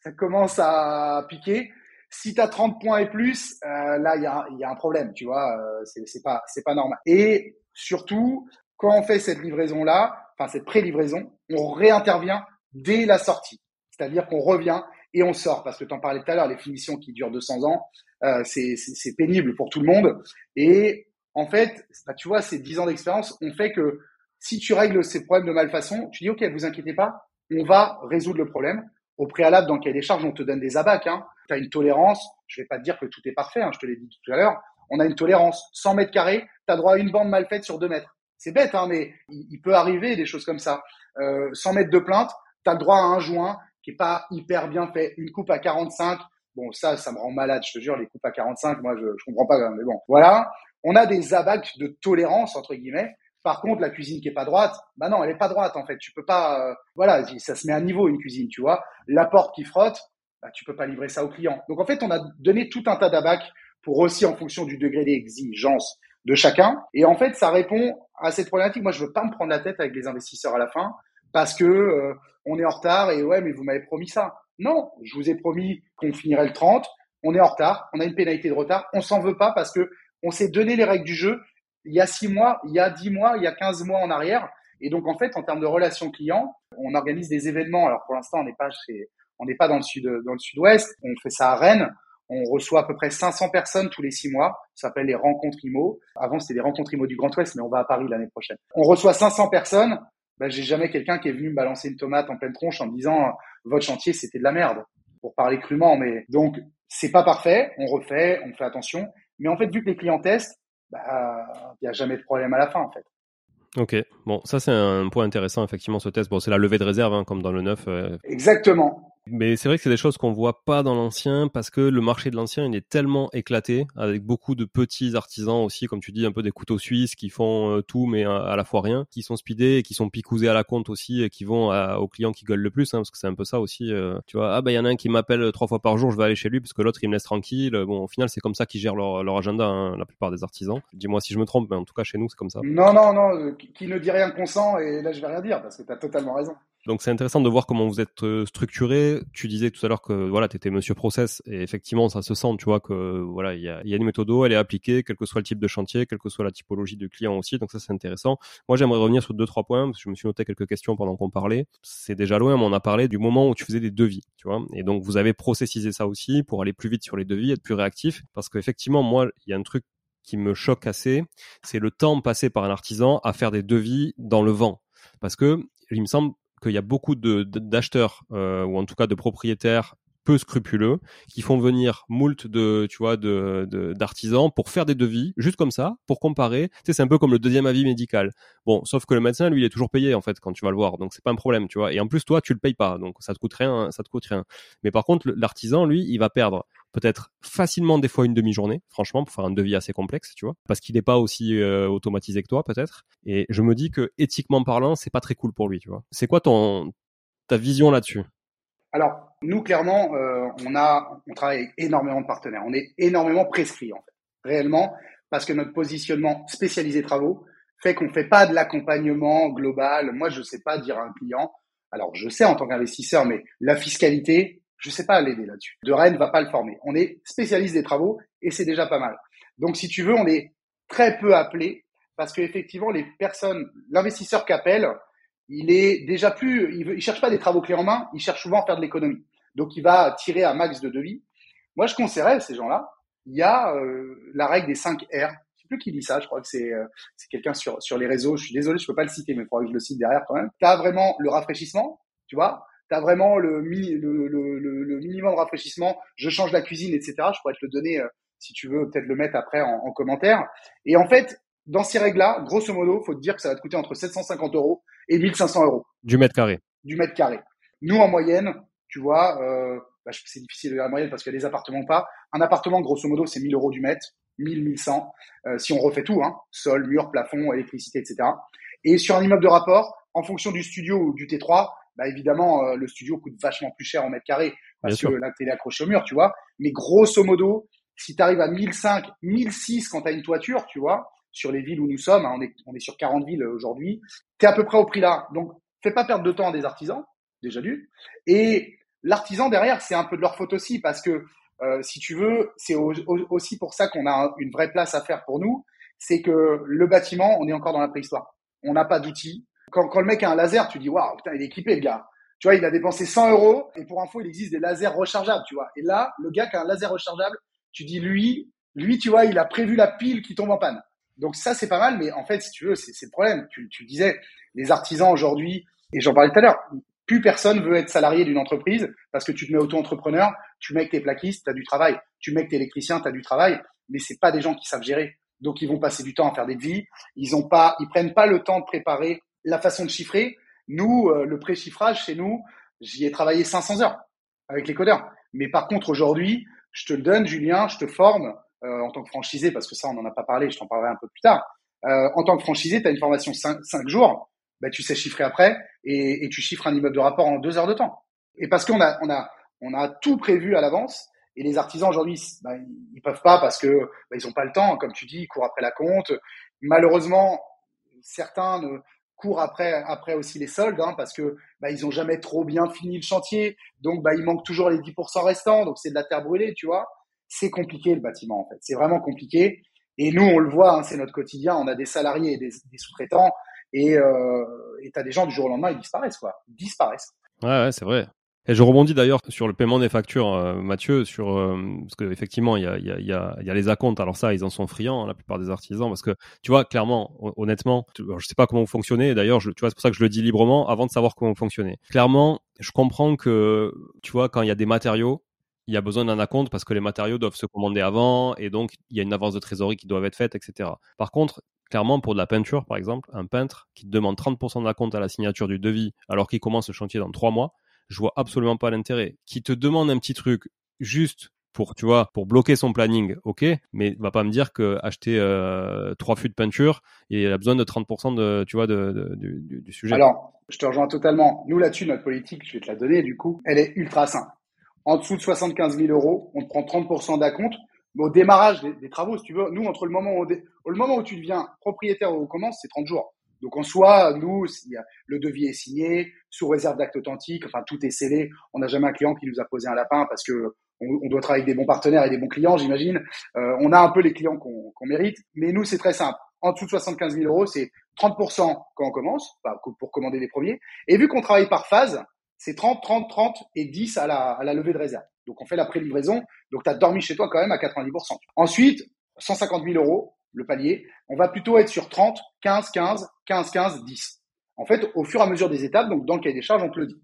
ça commence à piquer. Si tu as 30 points et plus, euh, là, il y a, y a, un problème, tu vois. Euh, c'est pas, c'est pas normal. Et surtout, quand on fait cette livraison-là, enfin cette pré-livraison, on réintervient dès la sortie. C'est-à-dire qu'on revient et on sort. Parce que tu en parlais tout à l'heure, les finitions qui durent 200 ans, euh, c'est pénible pour tout le monde. Et en fait, bah, tu vois, ces 10 ans d'expérience ont fait que si tu règles ces problèmes de malfaçon, tu dis, OK, vous inquiétez pas, on va résoudre le problème. Au préalable, dans le cahier des charges, on te donne des abacs. Hein. Tu as une tolérance. Je vais pas te dire que tout est parfait, hein, je te l'ai dit tout à l'heure. On a une tolérance. 100 mètres carrés, tu as droit à une bande mal faite sur 2 mètres. C'est bête, hein, mais il, peut arriver des choses comme ça. Euh, 100 mètres de plainte, tu as le droit à un joint qui est pas hyper bien fait. Une coupe à 45, bon, ça, ça me rend malade, je te jure, les coupes à 45, moi, je, je comprends pas, mais bon. Voilà. On a des abacs de tolérance, entre guillemets. Par contre, la cuisine qui est pas droite, bah non, elle est pas droite, en fait. Tu peux pas, euh, voilà, ça se met à niveau, une cuisine, tu vois. La porte qui frotte, bah, tu peux pas livrer ça au client. Donc, en fait, on a donné tout un tas d'abacs pour aussi, en fonction du degré d'exigence de chacun. Et en fait, ça répond à cette problématique. Moi, je veux pas me prendre la tête avec les investisseurs à la fin parce que euh, on est en retard et ouais, mais vous m'avez promis ça. Non, je vous ai promis qu'on finirait le 30. On est en retard, on a une pénalité de retard. On s'en veut pas parce que on s'est donné les règles du jeu il y a six mois, il y a dix mois, il y a 15 mois en arrière. Et donc, en fait, en termes de relations clients, on organise des événements. Alors, pour l'instant, on n'est pas chez, on n'est pas dans le sud, dans le sud-ouest. On fait ça à Rennes. On reçoit à peu près 500 personnes tous les six mois. Ça s'appelle les rencontres IMO. Avant, c'était les rencontres IMO du Grand Ouest, mais on va à Paris l'année prochaine. On reçoit 500 personnes. Ben, j'ai jamais quelqu'un qui est venu me balancer une tomate en pleine tronche en me disant votre chantier c'était de la merde pour parler crûment mais donc c'est pas parfait on refait on fait attention mais en fait vu que les clients testent bah il y a jamais de problème à la fin en fait Ok, bon, ça c'est un point intéressant effectivement ce test. Bon, c'est la levée de réserve hein, comme dans le neuf. Euh. Exactement. Mais c'est vrai que c'est des choses qu'on voit pas dans l'ancien parce que le marché de l'ancien il est tellement éclaté avec beaucoup de petits artisans aussi, comme tu dis, un peu des couteaux suisses qui font euh, tout mais à, la fois rien, qui sont speedés et qui sont picousés à la compte aussi et qui vont aux clients qui gueulent le plus, hein, parce que c'est un peu ça aussi. Euh, tu vois, ah bah il y en a un qui m'appelle trois fois par jour, je vais aller chez lui parce que l'autre il me laisse tranquille. Bon, au final c'est comme ça qu'ils gèrent leur, leur agenda, hein, la plupart des artisans. Dis-moi si je me trompe, mais en tout cas chez nous c'est comme ça. Non non non, euh, qui ne dit rien consent et là je vais rien dire parce que tu as totalement raison. Donc c'est intéressant de voir comment vous êtes euh, structuré. Tu disais tout à l'heure que voilà, tu étais monsieur process et effectivement ça se sent, tu vois que voilà, il y a, y a, une méthode, elle est appliquée, quel que soit le type de chantier, quelle que soit la typologie de client aussi. Donc ça c'est intéressant. Moi j'aimerais revenir sur deux trois points parce que je me suis noté quelques questions pendant qu'on parlait. C'est déjà loin, mais on a parlé du moment où tu faisais des devis, tu vois. Et donc vous avez processisé ça aussi pour aller plus vite sur les devis, être plus réactif parce qu'effectivement moi il y a un truc qui me choque assez, c'est le temps passé par un artisan à faire des devis dans le vent. Parce que il me semble qu'il y a beaucoup d'acheteurs euh, ou en tout cas de propriétaires peu scrupuleux qui font venir moult de tu vois de d'artisans pour faire des devis juste comme ça pour comparer. Tu sais c'est un peu comme le deuxième avis médical. Bon sauf que le médecin lui il est toujours payé en fait quand tu vas le voir. Donc c'est pas un problème tu vois. Et en plus toi tu le payes pas. Donc ça te coûte rien ça te coûte rien. Mais par contre l'artisan lui il va perdre peut-être facilement des fois une demi-journée, franchement, pour faire un devis assez complexe, tu vois, parce qu'il n'est pas aussi euh, automatisé que toi, peut-être. Et je me dis que éthiquement parlant, c'est pas très cool pour lui, tu vois. C'est quoi ton ta vision là-dessus? Alors, nous, clairement, euh, on a, on travaille énormément de partenaires. On est énormément prescrit, en fait, réellement, parce que notre positionnement spécialisé travaux fait qu'on fait pas de l'accompagnement global. Moi, je sais pas dire à un client. Alors, je sais en tant qu'investisseur, mais la fiscalité, je sais pas l'aider là-dessus. De Rennes va pas le former. On est spécialiste des travaux et c'est déjà pas mal. Donc si tu veux, on est très peu appelé parce qu'effectivement les personnes, l'investisseur qui appelle, il est déjà plus, il, il cherche pas des travaux clés en main, il cherche souvent à faire de l'économie. Donc il va tirer un max de devis. Moi je conseillerais ces gens-là, il y a euh, la règle des 5 R. Je sais plus qui dit ça, je crois que c'est euh, quelqu'un sur sur les réseaux. Je suis désolé, je peux pas le citer, mais il faudra que je le cite derrière quand même. Tu as vraiment le rafraîchissement, tu vois tu as vraiment le, le, le, le, minimum de rafraîchissement, je change la cuisine, etc. Je pourrais te le donner, euh, si tu veux, peut-être le mettre après en, en, commentaire. Et en fait, dans ces règles-là, grosso modo, faut te dire que ça va te coûter entre 750 euros et 1500 euros. Du mètre carré. Du mètre carré. Nous, en moyenne, tu vois, euh, bah, c'est difficile de dire la moyenne parce qu'il y a des appartements pas. Un appartement, grosso modo, c'est 1000 euros du mètre, 1000, 1100, euh, si on refait tout, hein, sol, mur, plafond, électricité, etc. Et sur un immeuble de rapport, en fonction du studio ou du T3, bah évidemment, euh, le studio coûte vachement plus cher en mètre carré parce que la télé accrochée au mur, tu vois. Mais grosso modo, si tu arrives à 1005, 1006 quand tu as une toiture, tu vois, sur les villes où nous sommes, hein, on, est, on est sur 40 villes aujourd'hui, tu es à peu près au prix là. Donc, fais pas perdre de temps à des artisans, déjà dû. Et l'artisan derrière, c'est un peu de leur faute aussi parce que euh, si tu veux, c'est aussi pour ça qu'on a une vraie place à faire pour nous, c'est que le bâtiment, on est encore dans la préhistoire. On n'a pas d'outils. Quand, quand le mec a un laser, tu dis waouh, putain, il est équipé le gars. Tu vois, il a dépensé 100 euros et pour info, il existe des lasers rechargeables, tu vois. Et là, le gars qui a un laser rechargeable, tu dis lui, lui, tu vois, il a prévu la pile qui tombe en panne. Donc ça, c'est pas mal, mais en fait, si tu veux, c'est le problème. Tu, tu disais, les artisans aujourd'hui, et j'en parlais tout à l'heure, plus personne veut être salarié d'une entreprise parce que tu te mets auto-entrepreneur, tu mets que t'es plaquistes, tu as du travail, tu mets que t'es électricien, tu as du travail, mais c'est pas des gens qui savent gérer. Donc ils vont passer du temps à faire des devis, ils ont pas ils prennent pas le temps de préparer la façon de chiffrer. Nous euh, le pré-chiffrage chez nous, j'y ai travaillé 500 heures avec les codeurs. Mais par contre aujourd'hui, je te le donne Julien, je te forme euh, en tant que franchisé parce que ça on n'en a pas parlé, je t'en parlerai un peu plus tard. Euh, en tant que franchisé, tu as une formation 5, 5 jours bah, tu sais chiffrer après et, tu chiffres un immeuble de rapport en deux heures de temps. Et parce qu'on a, on a, on a tout prévu à l'avance. Et les artisans aujourd'hui, bah, ils peuvent pas parce que bah, ils ont pas le temps, comme tu dis, ils courent après la compte. Malheureusement, certains courent après après aussi les soldes hein, parce que bah, ils ont jamais trop bien fini le chantier, donc bah, il manque toujours les 10% restants, donc c'est de la terre brûlée, tu vois. C'est compliqué le bâtiment en fait, c'est vraiment compliqué. Et nous, on le voit, hein, c'est notre quotidien. On a des salariés et des, sous-traitants et euh, tu as des gens du jour au lendemain, ils disparaissent, quoi. Ils disparaissent. Ouais, ouais c'est vrai. Et je rebondis d'ailleurs sur le paiement des factures, euh, Mathieu, sur euh, parce il a, y, a, y, a, y a les acomptes. Alors ça, ils en sont friands, hein, la plupart des artisans, parce que tu vois clairement, honnêtement, je sais pas comment vous fonctionnez. D'ailleurs, tu vois, c'est pour ça que je le dis librement, avant de savoir comment vous fonctionnez. Clairement, je comprends que tu vois quand il y a des matériaux, il y a besoin d'un acompte parce que les matériaux doivent se commander avant et donc il y a une avance de trésorerie qui doit être faite, etc. Par contre, clairement, pour de la peinture, par exemple, un peintre qui demande 30% d'acompte à la signature du devis alors qu'il commence le chantier dans trois mois, je vois absolument pas l'intérêt. Qui te demande un petit truc juste pour, tu vois, pour bloquer son planning, ok, mais va pas me dire que acheter euh, trois fûts de peinture, il a besoin de 30% de, tu vois, de, du, du, sujet. Alors, je te rejoins totalement. Nous là-dessus, notre politique, je vais te la donner du coup, elle est ultra simple. En dessous de 75 000 euros, on te prend 30% d'acompte au démarrage des, travaux, si tu veux, nous, entre le moment où, le moment où tu deviens propriétaire ou commence, c'est 30 jours. Donc en soi, nous, le devis est signé, sous réserve d'acte authentique, enfin tout est scellé. On n'a jamais un client qui nous a posé un lapin parce que on, doit travailler avec des bons partenaires et des bons clients, j'imagine. Euh, on a un peu les clients qu'on mérite, mais nous, c'est très simple. En dessous de 75 000 euros, c'est 30% quand on commence, pour commander les premiers. Et vu qu'on travaille par phase, c'est 30, 30, 30 et 10 à la, à la levée de réserve. Donc on fait la pré-livraison, donc tu as dormi chez toi quand même à 90%. Ensuite, 150 000 euros, le palier, on va plutôt être sur 30, 15, 15, 15, 15, 10. En fait, au fur et à mesure des étapes, donc dans le cahier des charges, on te le dit.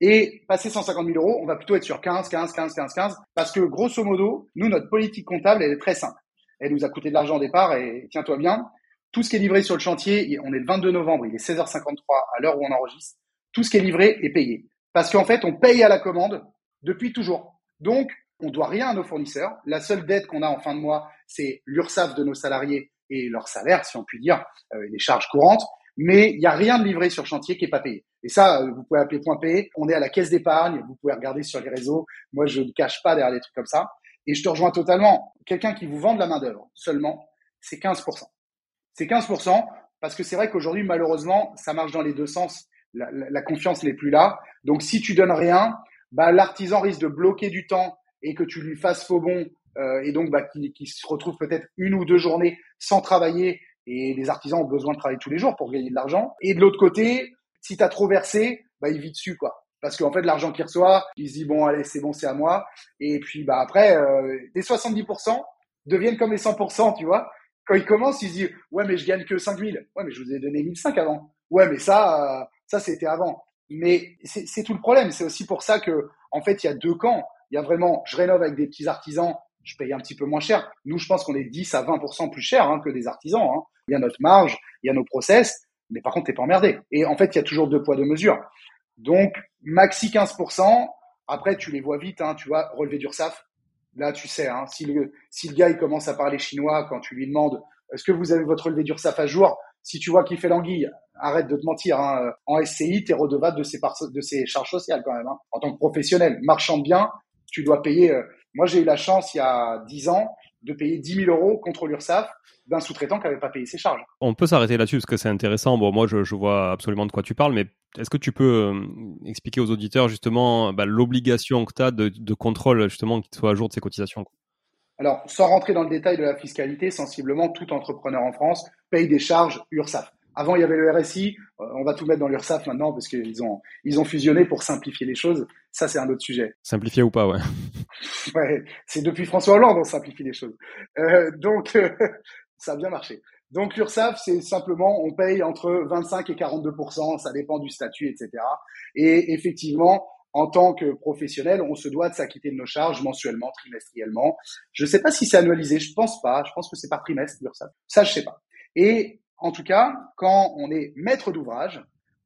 Et passer 150 000 euros, on va plutôt être sur 15, 15, 15, 15, 15, parce que grosso modo, nous, notre politique comptable, elle est très simple. Elle nous a coûté de l'argent au départ et tiens-toi bien, tout ce qui est livré sur le chantier, on est le 22 novembre, il est 16h53 à l'heure où on enregistre, tout ce qui est livré est payé. Parce qu'en fait, on paye à la commande depuis toujours. Donc, on doit rien à nos fournisseurs. La seule dette qu'on a en fin de mois, c'est l'URSSAF de nos salariés et leur salaire, si on peut dire, euh, les charges courantes. Mais il n'y a rien de livré sur chantier qui est pas payé. Et ça, euh, vous pouvez appeler point payé. On est à la caisse d'épargne. Vous pouvez regarder sur les réseaux. Moi, je ne cache pas derrière des trucs comme ça. Et je te rejoins totalement. Quelqu'un qui vous vend de la main d'œuvre seulement, c'est 15%. C'est 15% parce que c'est vrai qu'aujourd'hui, malheureusement, ça marche dans les deux sens la, confiance n'est plus là. Donc si tu donnes rien, bah, l'artisan risque de bloquer du temps et que tu lui fasses faux bon euh, et donc bah, qui, se retrouve peut-être une ou deux journées sans travailler et les artisans ont besoin de travailler tous les jours pour gagner de l'argent. Et de l'autre côté, si tu as trop versé, bah, il vit dessus quoi. Parce qu'en fait, l'argent qu'il reçoit, il se dit bon allez c'est bon c'est à moi. Et puis bah après, euh, les 70% deviennent comme les 100%, tu vois. Quand il commence, il se dit ouais mais je gagne que 5000. Ouais mais je vous ai donné 1005 avant. Ouais mais ça, euh, ça, c'était avant. Mais c'est tout le problème. C'est aussi pour ça que, en fait, il y a deux camps. Il y a vraiment, je rénove avec des petits artisans, je paye un petit peu moins cher. Nous, je pense qu'on est 10 à 20% plus cher hein, que des artisans. Hein. Il y a notre marge, il y a nos process, mais par contre, t'es pas emmerdé. Et en fait, il y a toujours deux poids, deux mesures. Donc, maxi 15%, Après, tu les vois vite, hein, tu vois, relever d'URSAF. Là, tu sais, si, le, si le gars il commence à parler chinois quand tu lui demandes est-ce que vous avez votre relevé d'URSAF à jour? Si tu vois qu'il fait l'anguille, arrête de te mentir. Hein. En SCI, tu es redevable de ses, charges sociales quand même. Hein. En tant que professionnel, marchand bien, tu dois payer. Euh, moi, j'ai eu la chance il y a 10 ans de payer 10 000 euros contre l'URSSAF d'un sous-traitant qui n'avait pas payé ses charges. On peut s'arrêter là-dessus parce que c'est intéressant. Bon, moi, je, vois absolument de quoi tu parles, mais est-ce que tu peux euh, expliquer aux auditeurs justement bah, l'obligation que tu as de, contrôle, justement, qu'il soit à jour de ses cotisations Alors, sans rentrer dans le détail de la fiscalité, sensiblement, tout entrepreneur en France paye des charges URSSAF. Avant, il y avait le RSI. Euh, on va tout mettre dans l'URSSAF maintenant parce qu'ils ont, ils ont fusionné pour simplifier les choses. Ça, c'est un autre sujet. Simplifier ou pas, ouais. ouais, c'est depuis François Hollande on simplifie les choses. Euh, donc, ça a bien marché. Donc l'URSSAF, c'est simplement, on paye entre 25 et 42% ça dépend du statut, etc. Et effectivement, en tant que professionnel, on se doit de s'acquitter de nos charges mensuellement, trimestriellement. Je ne sais pas si c'est annualisé, je pense pas. Je pense que c'est par trimestre l'URSSAF. Ça, je sais pas. Et en tout cas, quand on est maître d'ouvrage,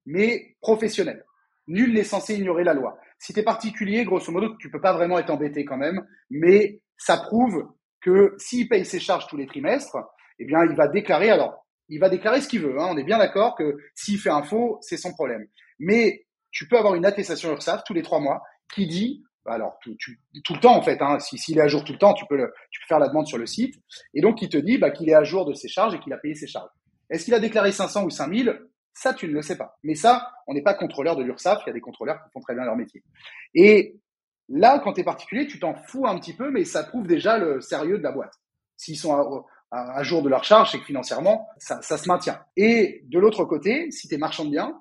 mais professionnel. Nul n'est censé ignorer la loi. Si tu es particulier, grosso modo, tu peux pas vraiment être embêté quand même, mais ça prouve que s'il paye ses charges tous les trimestres, eh bien, il va déclarer, alors, il va déclarer ce qu'il veut. Hein. On est bien d'accord que s'il fait un faux, c'est son problème. Mais tu peux avoir une attestation URSAF tous les trois mois qui dit, bah, alors tout, le temps en fait, hein, s'il est à jour tout le temps, tu peux, faire la demande sur le site, et donc il te dit bah, qu'il est à jour de ses charges et qu'il a payé ses charges. Est-ce qu'il a déclaré 500 ou 5000 Ça, tu ne le sais pas. Mais ça, on n'est pas contrôleur de l'URSSAF, il y a des contrôleurs qui font très bien leur métier. Et là, quand tu es particulier, tu t'en fous un petit peu, mais ça prouve déjà le sérieux de la boîte. S'ils sont à, jour de leur charge, c'est que financièrement, ça, ça se maintient. Et de l'autre côté, si tu es marchand de biens,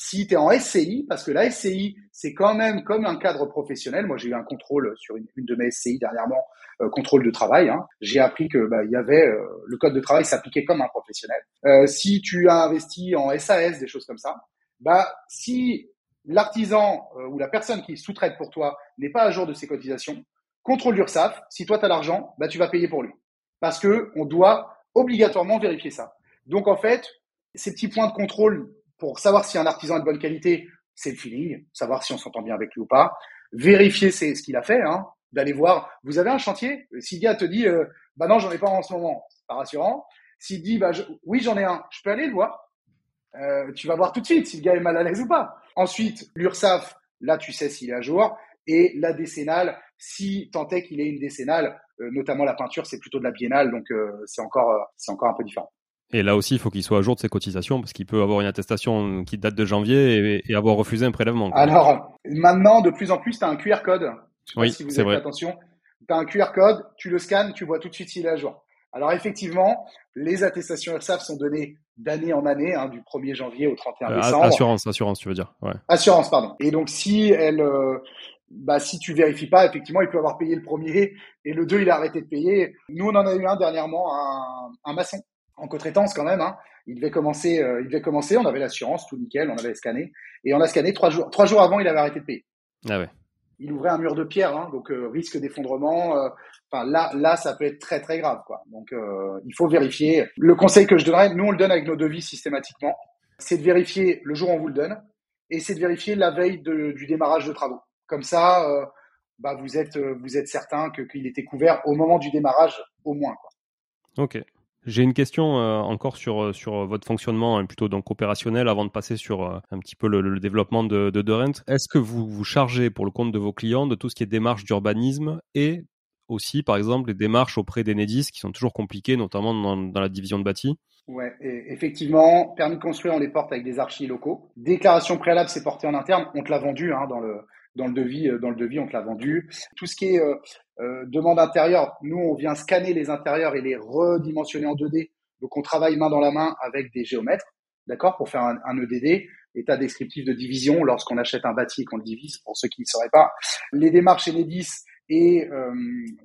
si tu es en SCI, parce que la SCI, c'est quand même comme un cadre professionnel. Moi, j'ai eu un contrôle sur une, de mes SCI dernièrement, euh, contrôle de travail. Hein. J'ai appris que bah, il y avait euh, le code de travail s'appliquait comme un professionnel. Euh, si tu as investi en SAS, des choses comme ça, bah si l'artisan ou la personne qui sous-traite pour toi n'est pas à jour de ses cotisations, contrôle l'URSSAF. Si toi tu as l'argent, bah tu vas payer pour lui, parce que on doit obligatoirement vérifier ça. Donc en fait, ces petits points de contrôle pour savoir si un artisan est de bonne qualité, c'est le feeling, savoir si on s'entend bien avec lui ou pas. Vérifier c'est ce qu'il a fait, hein, d'aller voir. Vous avez un chantier Si le gars te dit, euh, bah non, j'en ai pas en ce moment, c'est pas rassurant. S'il dit, bah oui, j'en ai un, je peux aller le voir. Euh, tu vas voir tout de suite si le gars est mal à l'aise ou pas. Ensuite, l'URSAF, là, tu sais s'il est à jour. Et la décennale, si tant est qu'il ait une décennale, euh, notamment la peinture, c'est plutôt de la biennale, donc c'est encore, c'est encore un peu différent. Et là aussi, il faut qu'il soit à jour de ses cotisations parce qu'il peut avoir une attestation qui date de janvier et, avoir refusé un prélèvement. Alors, maintenant, de plus en plus, tu as un QR code. oui, si vous avez attention. Tu as un QR code, tu le scannes, tu vois tout de suite s'il est à jour. Alors effectivement, les attestations URSAF sont données d'année en année, hein, du 1er janvier au 31 euh, décembre. Assurance, assurance, tu veux dire. Ouais. Assurance, pardon. Et donc si elle, euh, bah si tu vérifies pas, effectivement, il peut avoir payé le premier et le 2, il a arrêté de payer. Nous, on en a eu un dernièrement, un, un maçon en co-traitance quand même. Hein. Il devait commencer, euh, il devait commencer. On avait l'assurance, tout nickel, on avait scanné et on a scanné trois jours. Trois jours avant, il avait arrêté de payer. Ah ouais. Il ouvrait un mur de pierre, hein, donc euh, risque d'effondrement. Euh, enfin là, là, ça peut être très très grave, quoi. Donc il faut vérifier. Le conseil que je donnerais, nous on le donne avec nos devis systématiquement, c'est de vérifier le jour où on vous le donne et c'est de vérifier la veille du démarrage de travaux. Comme ça, bah, vous êtes vous êtes certain que qu'il était couvert au moment du démarrage au moins. Quoi. Ok. J'ai une question euh, encore sur, euh, sur votre fonctionnement, hein, plutôt donc opérationnel, avant de passer sur euh, un petit peu le, développement de, de. Est-ce que vous vous chargez pour le compte de vos clients de tout ce qui est démarche d'urbanisme et aussi, par exemple, les démarches auprès des NEDIS qui sont toujours compliquées, notamment dans, dans la division de bâti? Ouais, effectivement, permis de construire, on les porte avec des archis locaux. Déclaration préalable, c'est porté en interne. On te l'a vendu hein, dans le dans le devis, dans le devis, on te l'a vendu. Tout ce qui est euh, demande intérieure, nous, on vient scanner les intérieurs et les redimensionner en 2D. Donc, on travaille main dans la main avec des géomètres, d'accord, pour faire un, un EDD, état descriptif de division, lorsqu'on achète un bâti et qu'on le divise, pour ceux qui ne sauraient pas. Les démarches Enedis et euh,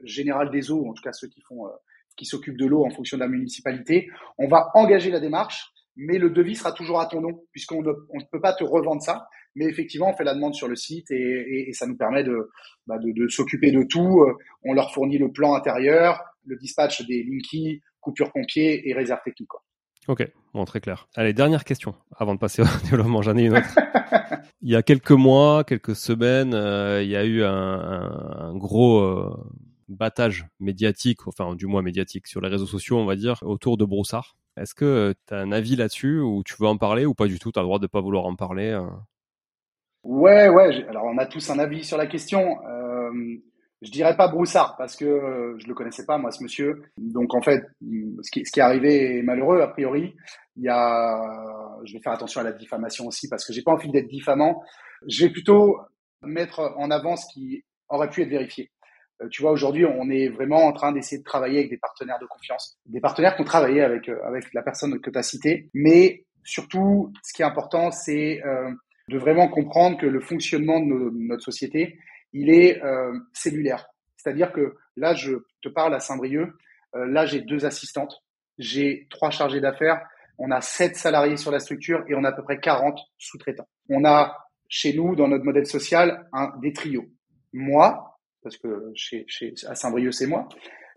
Général des Eaux, en tout cas ceux qui font, euh, qui s'occupent de l'eau en fonction de la municipalité, on va engager la démarche, mais le devis sera toujours à ton nom, puisqu'on ne, on ne peut pas te revendre ça. Mais effectivement, on fait la demande sur le site et, et, ça nous permet de, bah de, de s'occuper de tout. Euh, on leur fournit le plan intérieur, le dispatch des linkies, coupure pompier et réserve technique. Quoi. Ok, bon, très clair. Allez, dernière question avant de passer au développement. J'en ai une autre. il y a quelques mois, quelques semaines, euh, il y a eu un, un, gros euh, battage médiatique, enfin du moins médiatique, sur les réseaux sociaux, on va dire, autour de Broussard. Est-ce que tu as un avis là-dessus ou tu veux en parler ou pas du tout? Tu as le droit de pas vouloir en parler euh? Ouais, ouais. Alors on a tous un avis sur la question. Euh, je dirais pas Broussard parce que euh, je le connaissais pas moi ce monsieur. Donc en fait, ce qui, ce qui est arrivé est malheureux a priori. Il y a, je vais faire attention à la diffamation aussi parce que j'ai pas envie d'être diffamant. Je vais plutôt mettre en avant ce qui aurait pu être vérifié. Euh, tu vois, aujourd'hui, on est vraiment en train d'essayer de travailler avec des partenaires de confiance, des partenaires qui ont travaillé avec euh, avec la personne que tu as citée. Mais surtout, ce qui est important, c'est euh, de vraiment comprendre que le fonctionnement de, notre société, il est euh, cellulaire. C'est-à-dire que là, je te parle à Saint-Brieuc. Euh, là, j'ai deux assistantes, j'ai trois chargés d'affaires, on a sept salariés sur la structure et on a à peu près 40 sous-traitants. On a chez nous, dans notre modèle social, un, des trios. Moi, parce que chez, chez à Saint-Brieuc, c'est moi.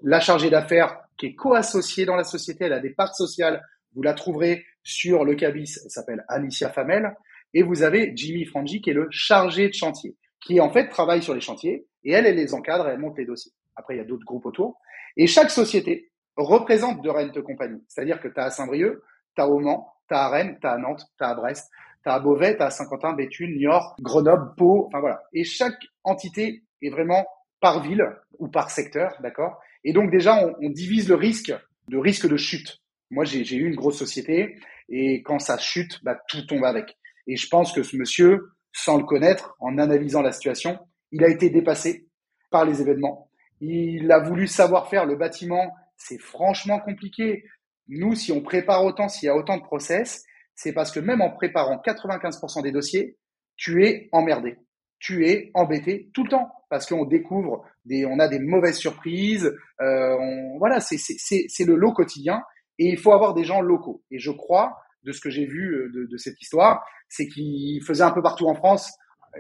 La chargée d'affaires qui est co-associée dans la société, elle a des parts sociales. Vous la trouverez sur le cabis. Elle s'appelle Alicia Famel. Et vous avez Jimmy Frangi qui est le chargé de chantier qui en fait travaille sur les chantiers et elle, elle les encadre et elle monte les dossiers. Après, il y a d'autres groupes autour. Et chaque société représente de Rent Compagnie. C'est-à-dire que tu as à Saint-Brieuc, tu as au Mans, tu as à Rennes, tu as à Nantes, tu as à Brest, tu as à Beauvais, tu as à Saint-Quentin, Béthune, Niort, Grenoble, Pau, enfin voilà. Et chaque entité est vraiment par ville ou par secteur, d'accord? Et donc déjà, on, on, divise le risque de risque de chute. Moi, j'ai eu une grosse société et quand ça chute, bah, tout tombe avec. Et je pense que ce monsieur, sans le connaître, en analysant la situation. Il a été dépassé par les événements. Il a voulu savoir faire le bâtiment. C'est franchement compliqué. Nous, si on prépare autant, s'il y a autant de process, c'est parce que même en préparant 95% des dossiers, tu es emmerdé. Tu es embêté tout le temps parce qu'on découvre des, on a des mauvaises surprises. Euh, voilà, c'est le lot quotidien et il faut avoir des gens locaux. Et je crois de ce que j'ai vu euh, de, de, cette histoire, c'est qu'il faisait un peu partout en France.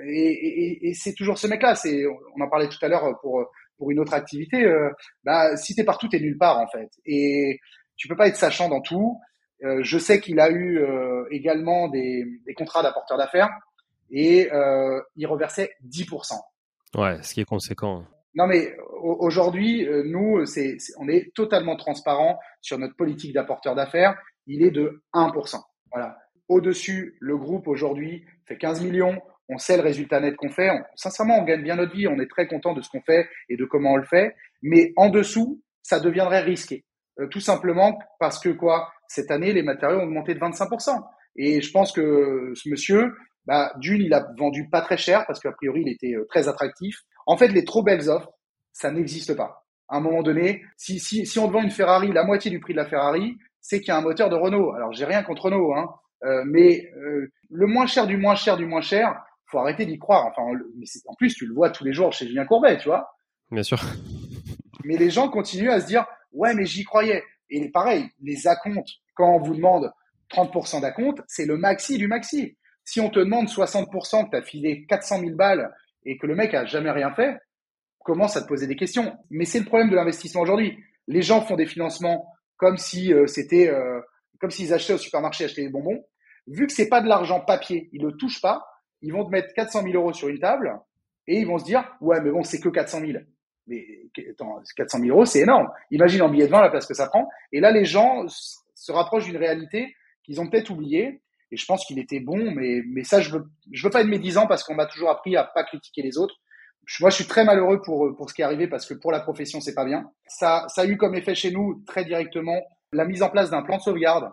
Et, et, et c'est toujours ce mec-là. C'est, on en parlait tout à l'heure pour pour une autre activité. Euh, bah, si t'es partout, t'es nulle part en fait. Et tu peux pas être sachant dans tout. Euh, je sais qu'il a eu euh, également des, des contrats d'apporteur d'affaires et il reversait 10%. Ouais, ce qui est conséquent. Non mais aujourd'hui, nous, c'est, on est totalement transparent sur notre politique d'apporteur d'affaires il est de 1%. Voilà. Au-dessus, le groupe aujourd'hui fait 15 millions. On sait le résultat net qu'on fait. sincèrement, on gagne bien notre vie. On est très content de ce qu'on fait et de comment on le fait. Mais en dessous, ça deviendrait risqué. Euh, tout simplement parce que quoi? Cette année, les matériaux ont augmenté de 25%. Et je pense que ce monsieur, bah, d'une, il a vendu pas très cher parce qu'a priori, il était euh, très attractif. En fait, les trop belles offres, ça n'existe pas. À un moment donné, si, si, si on vend une Ferrari la moitié du prix de la Ferrari, c'est qu'il y a un moteur de Renault. Alors j'ai rien contre Renault, hein, euh, mais euh, le moins cher du moins cher du moins cher, faut arrêter d'y croire. Enfin, en plus tu le vois tous les jours chez Julien Courbet, tu vois. Bien sûr. Mais les gens continuent à se dire ouais mais j'y croyais. Et pareil, les acomptes, quand on vous demande 30% d'acompte, c'est le maxi du maxi. Si on te demande 60% que tu as filé 400 000 balles et que le mec a jamais rien fait, commence à te poser des questions. Mais c'est le problème de l'investissement aujourd'hui. Les gens font des financements comme si euh, c'était euh, comme s'ils achetaient au supermarché, achetaient des bonbons. Vu que c'est pas de l'argent papier, ils le touchent pas, ils vont te mettre 400 000 euros sur une table et ils vont se dire ouais mais bon c'est que 400 000. Mais attends, 400 000 euros c'est énorme. Imagine en billet de vin la place que ça prend. Et là les gens se rapprochent d'une réalité qu'ils ont peut-être oubliée. Et je pense qu'il était bon, mais mais ça je veux je veux pas être médisant parce qu'on m'a toujours appris à pas critiquer les autres moi, je suis très malheureux pour, pour ce qui est arrivé parce que pour la profession, c'est pas bien. Ça, ça a eu comme effet chez nous, très directement, la mise en place d'un plan de sauvegarde.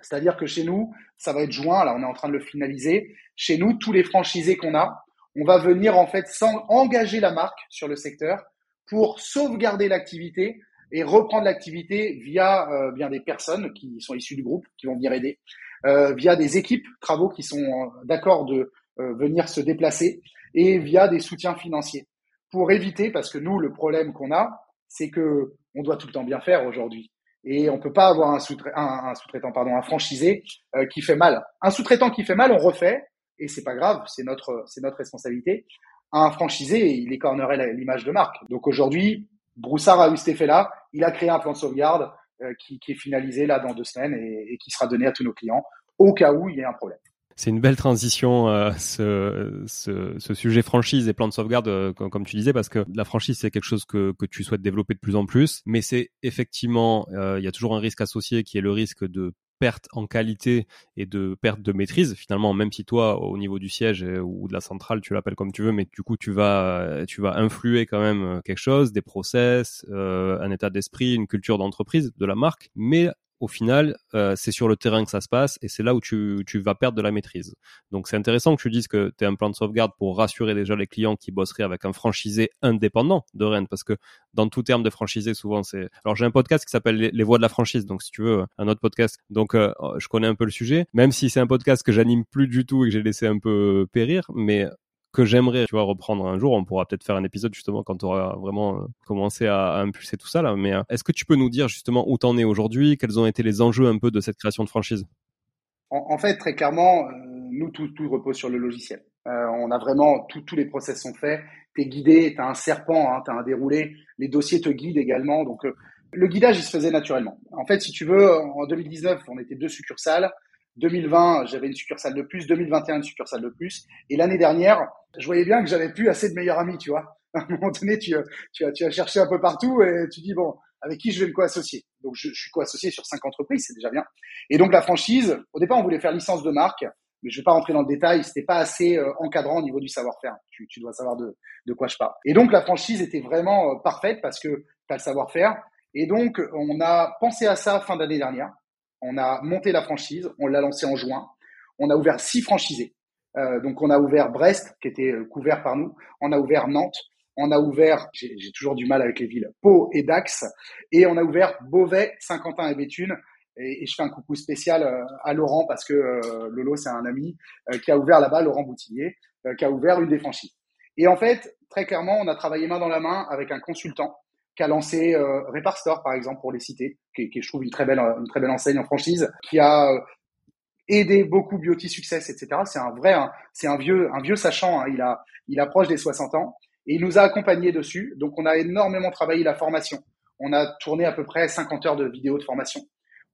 C'est-à-dire que chez nous, ça va être juin, là, on est en train de le finaliser. Chez nous, tous les franchisés qu'on a, on va venir, en fait, sans engager la marque sur le secteur pour sauvegarder l'activité et reprendre l'activité via euh, bien des personnes qui sont issues du groupe, qui vont venir aider, euh, via des équipes travaux qui sont euh, d'accord de euh, venir se déplacer et via des soutiens financiers pour éviter, parce que nous, le problème qu'on a, c'est que on doit tout le temps bien faire aujourd'hui. Et on peut pas avoir un sous-traitant, un, pardon, un franchisé euh, qui fait mal. Un sous-traitant qui fait mal, on refait, et c'est pas grave, c'est notre, c'est notre responsabilité. Un franchisé, il écornerait l'image de marque. Donc aujourd'hui, Broussard a eu cet effet-là. Il a créé un plan de sauvegarde qui, qui, est finalisé là dans deux semaines et, et qui sera donné à tous nos clients au cas où il y ait un problème. C'est une belle transition, euh, ce, sujet franchise et plan de sauvegarde, euh, comme, tu disais, parce que la franchise, c'est quelque chose que, que tu souhaites développer de plus en plus, mais c'est effectivement, euh, il y a toujours un risque associé qui est le risque de perte en qualité et de perte de maîtrise finalement même si toi au niveau du siège ou de la centrale tu l'appelles comme tu veux mais du coup tu vas tu vas influer quand même quelque chose des process un état d'esprit une culture d'entreprise de la marque. Mais au final, euh, c'est sur le terrain que ça se passe et c'est là où tu, vas perdre de la maîtrise. Donc c'est intéressant que tu dises que tu as un plan de sauvegarde pour rassurer déjà les clients qui bosseraient avec un franchisé indépendant de Rennes parce que dans tout terme de franchisé, souvent c'est... Alors j'ai un podcast qui s'appelle les, voix de la franchise, donc si tu veux, un autre podcast. Donc euh, je connais un peu le sujet, même si c'est un podcast que j'anime plus du tout et que j'ai laissé un peu périr, mais que j'aimerais, tu vois, reprendre un jour. On pourra peut-être faire un épisode justement quand tu auras vraiment euh, commencé à, impulser tout ça là. Mais euh, est-ce que tu peux nous dire justement où t'en es aujourd'hui? Quels ont été les enjeux un peu de cette création de franchise? En, fait, très clairement, euh, nous tout, tout repose sur le logiciel. on a vraiment tous les process sont faits. T'es guidé, t'as un serpent, hein, t'as un déroulé. Les dossiers te guident également. Donc le guidage, il se faisait naturellement. En fait, si tu veux, en 2019, on était deux succursales. 2020, j'avais une succursale de plus, 2021, une succursale de plus. Et l'année dernière, je voyais bien que j'avais plus assez de meilleurs amis, tu vois. À un moment donné, tu, tu, as, tu as cherché un peu partout et tu dis, bon, avec qui je vais me co-associer? Donc, je, je suis co-associé sur cinq entreprises, c'est déjà bien. Et donc, la franchise, au départ, on voulait faire licence de marque, mais je vais pas rentrer dans le détail, c'était pas assez euh, encadrant au niveau du savoir-faire. Tu, tu, dois savoir de, de quoi je parle. Et donc, la franchise était vraiment euh, parfaite parce que tu as le savoir-faire. Et donc, on a pensé à ça fin d'année dernière. On a monté la franchise, on l'a lancée en juin. On a ouvert six franchisés. Euh, donc on a ouvert Brest, qui était euh, couvert par nous. On a ouvert Nantes. On a ouvert, j'ai toujours du mal avec les villes, Pau et Dax. Et on a ouvert Beauvais, Saint-Quentin et Béthune. Et, je fais un coucou spécial euh, à Laurent parce que Lolo, c'est un ami qui a ouvert là-bas, Laurent Boutillier, qui a ouvert une des franchises. Et en fait, très clairement, on a travaillé main dans la main avec un consultant qui a lancé euh, Repar Store, par exemple, pour les citer, qui, qui je trouve une très belle, une très belle enseigne en franchise, qui a euh, aidé beaucoup Beauty Success, etc. C'est un vrai, c'est un vieux, un vieux sachant. Hein. Il a, il approche des 60 ans et il nous a accompagnés dessus. Donc, on a énormément travaillé la formation. On a tourné à peu près 50 heures de vidéos de formation.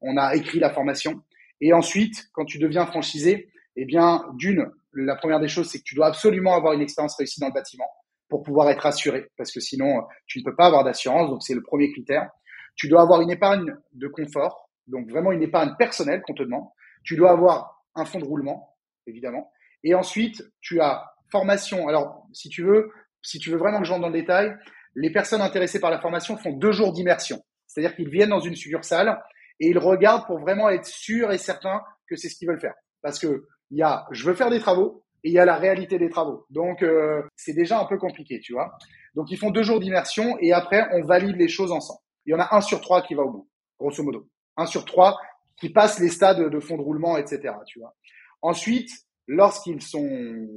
On a écrit la formation. Et ensuite, quand tu deviens franchisé, eh bien, d'une, la première des choses, c'est que tu dois absolument avoir une expérience réussie dans le bâtiment pour pouvoir être assuré, parce que sinon, tu ne peux pas avoir d'assurance, donc c'est le premier critère. Tu dois avoir une épargne de confort, donc vraiment une épargne personnelle qu'on te demande. Tu dois avoir un fonds de roulement, évidemment. Et ensuite, tu as formation. Alors, si tu veux, si tu veux vraiment que je rentre dans le détail, les personnes intéressées par la formation font deux jours d'immersion. C'est-à-dire qu'ils viennent dans une succursale et ils regardent pour vraiment être sûrs et certains que c'est ce qu'ils veulent faire. Parce que il y a, je veux faire des travaux, et il y a la réalité des travaux. Donc euh, c'est déjà un peu compliqué, tu vois. Donc ils font deux jours d'immersion et après on valide les choses ensemble. Il y en a un sur trois qui va au bout, grosso modo. Un sur trois qui passe les stades de fond de roulement, etc. Tu vois. Ensuite, lorsqu'ils sont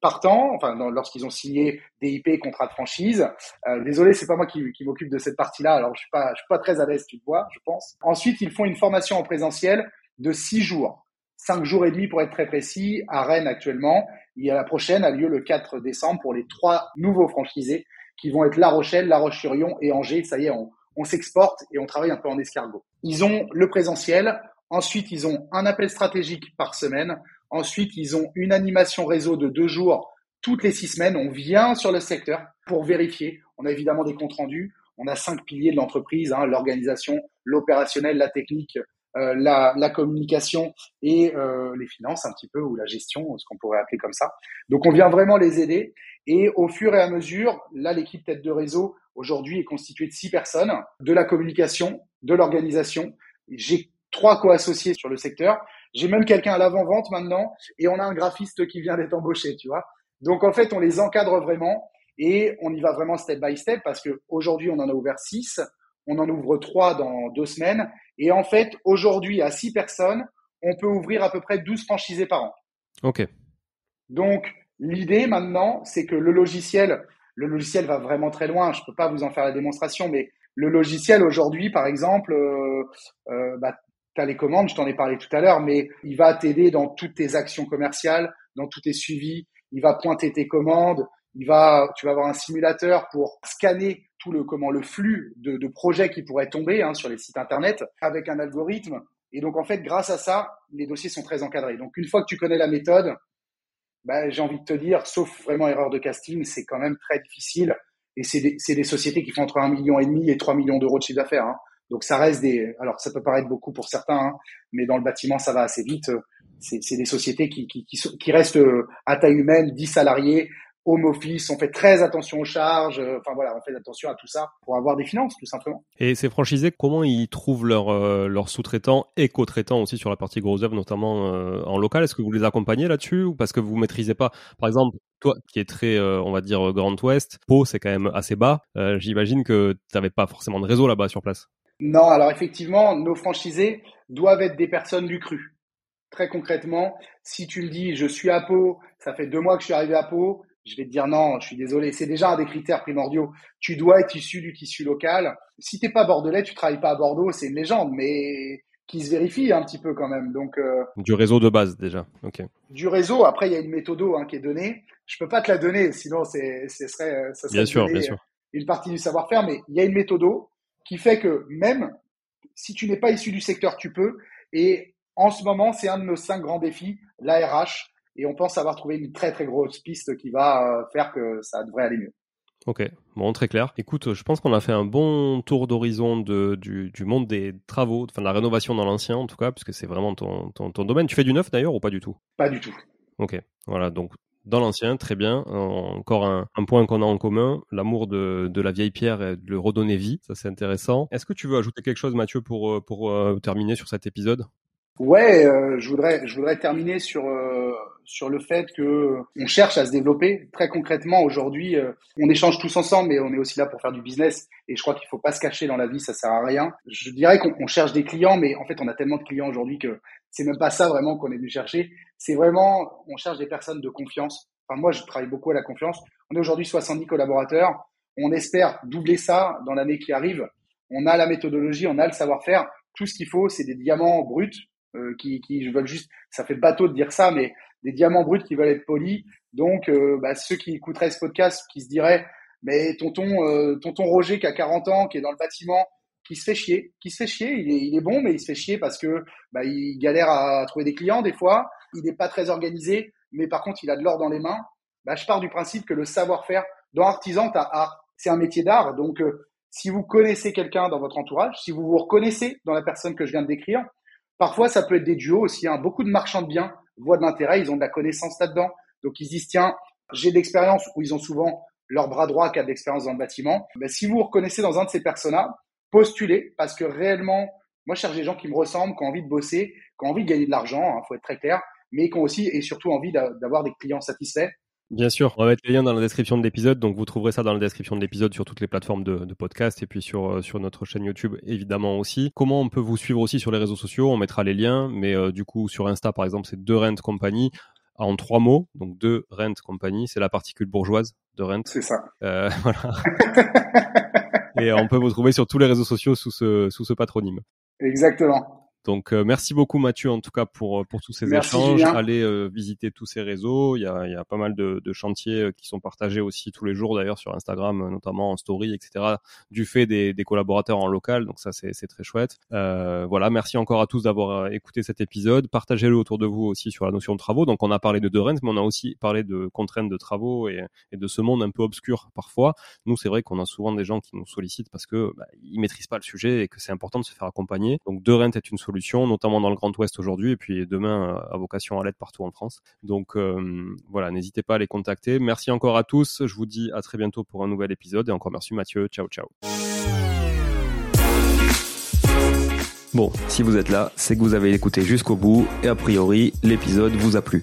partants, enfin lorsqu'ils ont signé DIP, contrat de franchise, euh, désolé, c'est pas moi qui, m'occupe de cette partie-là, alors je suis pas, je suis pas très à l'aise, tu vois, je pense. Ensuite, ils font une formation en présentiel de six jours cinq jours et demi pour être très précis, à Rennes actuellement. Il y a la prochaine a lieu le 4 décembre pour les trois nouveaux franchisés qui vont être La Rochelle, La Roche-sur-Yon et Angers. Ça y est, on, on s'exporte et on travaille un peu en escargot. Ils ont le présentiel. Ensuite, ils ont un appel stratégique par semaine. Ensuite, ils ont une animation réseau de deux jours toutes les six semaines. On vient sur le secteur pour vérifier. On a évidemment des comptes rendus. On a cinq piliers de l'entreprise, hein, l'organisation, l'opérationnel, la technique, euh, la, la, communication et euh, les finances un petit peu ou la gestion, ce qu'on pourrait appeler comme ça. Donc on vient vraiment les aider et au fur et à mesure, là l'équipe tête de réseau aujourd'hui est constituée de six personnes, de la communication, de l'organisation. J'ai trois co-associés sur le secteur. J'ai même quelqu'un à l'avant-vente maintenant et on a un graphiste qui vient d'être embauché, tu vois. Donc en fait, on les encadre vraiment et on y va vraiment step by step parce que aujourd'hui on en a ouvert six, on en ouvre trois dans deux semaines et en fait, aujourd'hui, à 6 personnes, on peut ouvrir à peu près 12 franchisés par an. OK. Donc, l'idée maintenant, c'est que le logiciel, le logiciel va vraiment très loin. Je ne peux pas vous en faire la démonstration, mais le logiciel aujourd'hui, par exemple, euh, euh, bah, tu as les commandes, je t'en ai parlé tout à l'heure, mais il va t'aider dans toutes tes actions commerciales, dans tous tes suivis. Il va pointer tes commandes. Il va, tu vas avoir un simulateur pour scanner tout le comment le flux de, projets qui pourraient tomber hein, sur les sites internet avec un algorithme. Et donc en fait, grâce à ça, les dossiers sont très encadrés. Donc une fois que tu connais la méthode, bah, j'ai envie de te dire, sauf vraiment erreur de casting, c'est quand même très difficile. Et c'est des, des, sociétés qui font entre un million et demi et 3 millions d'euros de chiffre d'affaires. Hein. Donc ça reste des, alors ça peut paraître beaucoup pour certains, hein, mais dans le bâtiment ça va assez vite. C'est des sociétés qui, qui, qui, qui restent euh, à taille humaine, 10 salariés, home office, on fait très attention aux charges, euh, enfin voilà, on fait attention à tout ça pour avoir des finances tout simplement. Et ces franchisés, comment ils trouvent leurs euh, leurs sous-traitants et co-traitants aussi sur la partie gros œuvre, notamment euh, en local? Est-ce que vous les accompagnez là-dessus ou parce que vous maîtrisez pas? Par exemple, toi qui es très, on va dire, Grand Ouest, Pau c'est quand même assez bas, j'imagine que tu n'avais pas forcément de réseau là-bas sur place. Non, alors effectivement, nos franchisés doivent être des personnes du cru. Très concrètement, si tu me dis je suis à Pau, ça fait deux mois que je suis arrivé à Pau, je vais te dire non, je suis désolé. C'est déjà un des critères primordiaux. Tu dois être issu du tissu local. Si t'es pas bordelais, tu travailles pas à Bordeaux, c'est une légende, mais qui se vérifie un petit peu quand même. Donc euh, du réseau de base déjà. Ok. Du réseau. Après, il y a une méthode hein, qui est donnée. Je peux pas te la donner, sinon c'est, ce serait, ça serait bien sûr, bien sûr. une partie du savoir-faire. Mais il y a une méthode qui fait que même si tu n'es pas issu du secteur, tu peux. Et en ce moment, c'est un de nos cinq grands défis, l'ARH et on pense avoir trouvé une très très grosse piste qui va euh, faire que ça devrait aller mieux. Ok, bon, très clair. Écoute, je pense qu'on a fait un bon tour d'horizon du, du, monde des travaux, enfin de la rénovation dans l'ancien en tout cas, puisque c'est vraiment ton, ton, ton, domaine. Tu fais du neuf d'ailleurs ou pas du tout? Pas du tout. Ok, voilà, donc dans l'ancien, très bien. Encore un, un point qu'on a en commun, l'amour de, de, la vieille pierre et de le redonner vie, ça c'est intéressant. Est-ce que tu veux ajouter quelque chose Mathieu pour, euh, pour euh, terminer sur cet épisode? Ouais, euh, je voudrais je voudrais terminer sur euh, sur le fait que on cherche à se développer très concrètement aujourd'hui. Euh, on échange tous ensemble, mais on est aussi là pour faire du business. Et je crois qu'il faut pas se cacher dans la vie, ça sert à rien. Je dirais qu'on cherche des clients, mais en fait on a tellement de clients aujourd'hui que c'est même pas ça vraiment qu'on est venu chercher. C'est vraiment on cherche des personnes de confiance. Enfin moi je travaille beaucoup à la confiance. On est aujourd'hui 70 collaborateurs. On espère doubler ça dans l'année qui arrive. On a la méthodologie, on a le savoir-faire. Tout ce qu'il faut, c'est des diamants bruts euh, qui, qui veulent juste, ça fait bateau de dire ça, mais des diamants bruts qui veulent être polis. Donc, euh, bah, ceux qui écouteraient ce podcast, qui se diraient, mais tonton, euh, tonton Roger qui a 40 ans, qui est dans le bâtiment, qui se fait chier, qui se fait chier, il est, il est bon, mais il se fait chier parce que bah, il galère à trouver des clients des fois, il n'est pas très organisé, mais par contre il a de l'or dans les mains. Bah, je pars du principe que le savoir-faire dans artisan, t'as art, c'est un métier d'art, donc si vous connaissez quelqu'un dans votre entourage, si vous vous reconnaissez dans la personne que je viens de décrire, Parfois, ça peut être des duos aussi. Hein. Beaucoup de marchands de biens voient de l'intérêt, ils ont de la connaissance là-dedans. Donc, ils disent, tiens, j'ai de l'expérience, où ils ont souvent leur bras droit qui a de l'expérience dans le bâtiment. Ben, si vous reconnaissez dans un de ces personnages, postulez, parce que réellement, moi, je cherche des gens qui me ressemblent, qui ont envie de bosser, qui ont envie de gagner de l'argent, il hein, faut être très clair, mais qui ont aussi et surtout envie d'avoir des clients satisfaits Bien sûr, on va mettre les liens dans la description de l'épisode, donc vous trouverez ça dans la description de l'épisode sur toutes les plateformes de, de podcast et puis sur, euh, sur notre chaîne YouTube évidemment aussi. Comment on peut vous suivre aussi sur les réseaux sociaux? On mettra les liens, mais euh, du coup sur Insta par exemple c'est deux Rent Company en trois mots, donc deux Rent Company, c'est la particule bourgeoise de Rent. C'est ça. Euh, voilà. et on peut vous trouver sur tous les réseaux sociaux sous ce, sous ce patronyme. Exactement. Donc euh, merci beaucoup Mathieu en tout cas pour euh, pour tous ces échanges. Allez euh, visiter tous ces réseaux. Il y a, il y a pas mal de, de, chantiers qui sont partagés aussi tous les jours d'ailleurs sur Instagram, notamment en story, etc. Du fait des, des collaborateurs en local. Donc ça c'est très chouette. voilà, merci encore à tous d'avoir écouté cet épisode. Partagez-le autour de vous aussi sur la notion de travaux. Donc on a parlé de Dorens, mais on a aussi parlé de contraintes de travaux et, et de ce monde un peu obscur parfois. Nous c'est vrai qu'on a souvent des gens qui nous sollicitent parce que bah, ils maîtrisent pas le sujet et que c'est important de se faire accompagner. Donc Dorent est une solution notamment dans le Grand Ouest aujourd'hui, et puis demain à vocation à l'aide partout en France. Donc euh, voilà, n'hésitez pas à les contacter. Merci encore à tous. Je vous dis à très bientôt pour un nouvel épisode, et encore merci Mathieu. Ciao, ciao. Bon, si vous êtes là, c'est que vous avez écouté jusqu'au bout, et a priori, l'épisode vous a plu.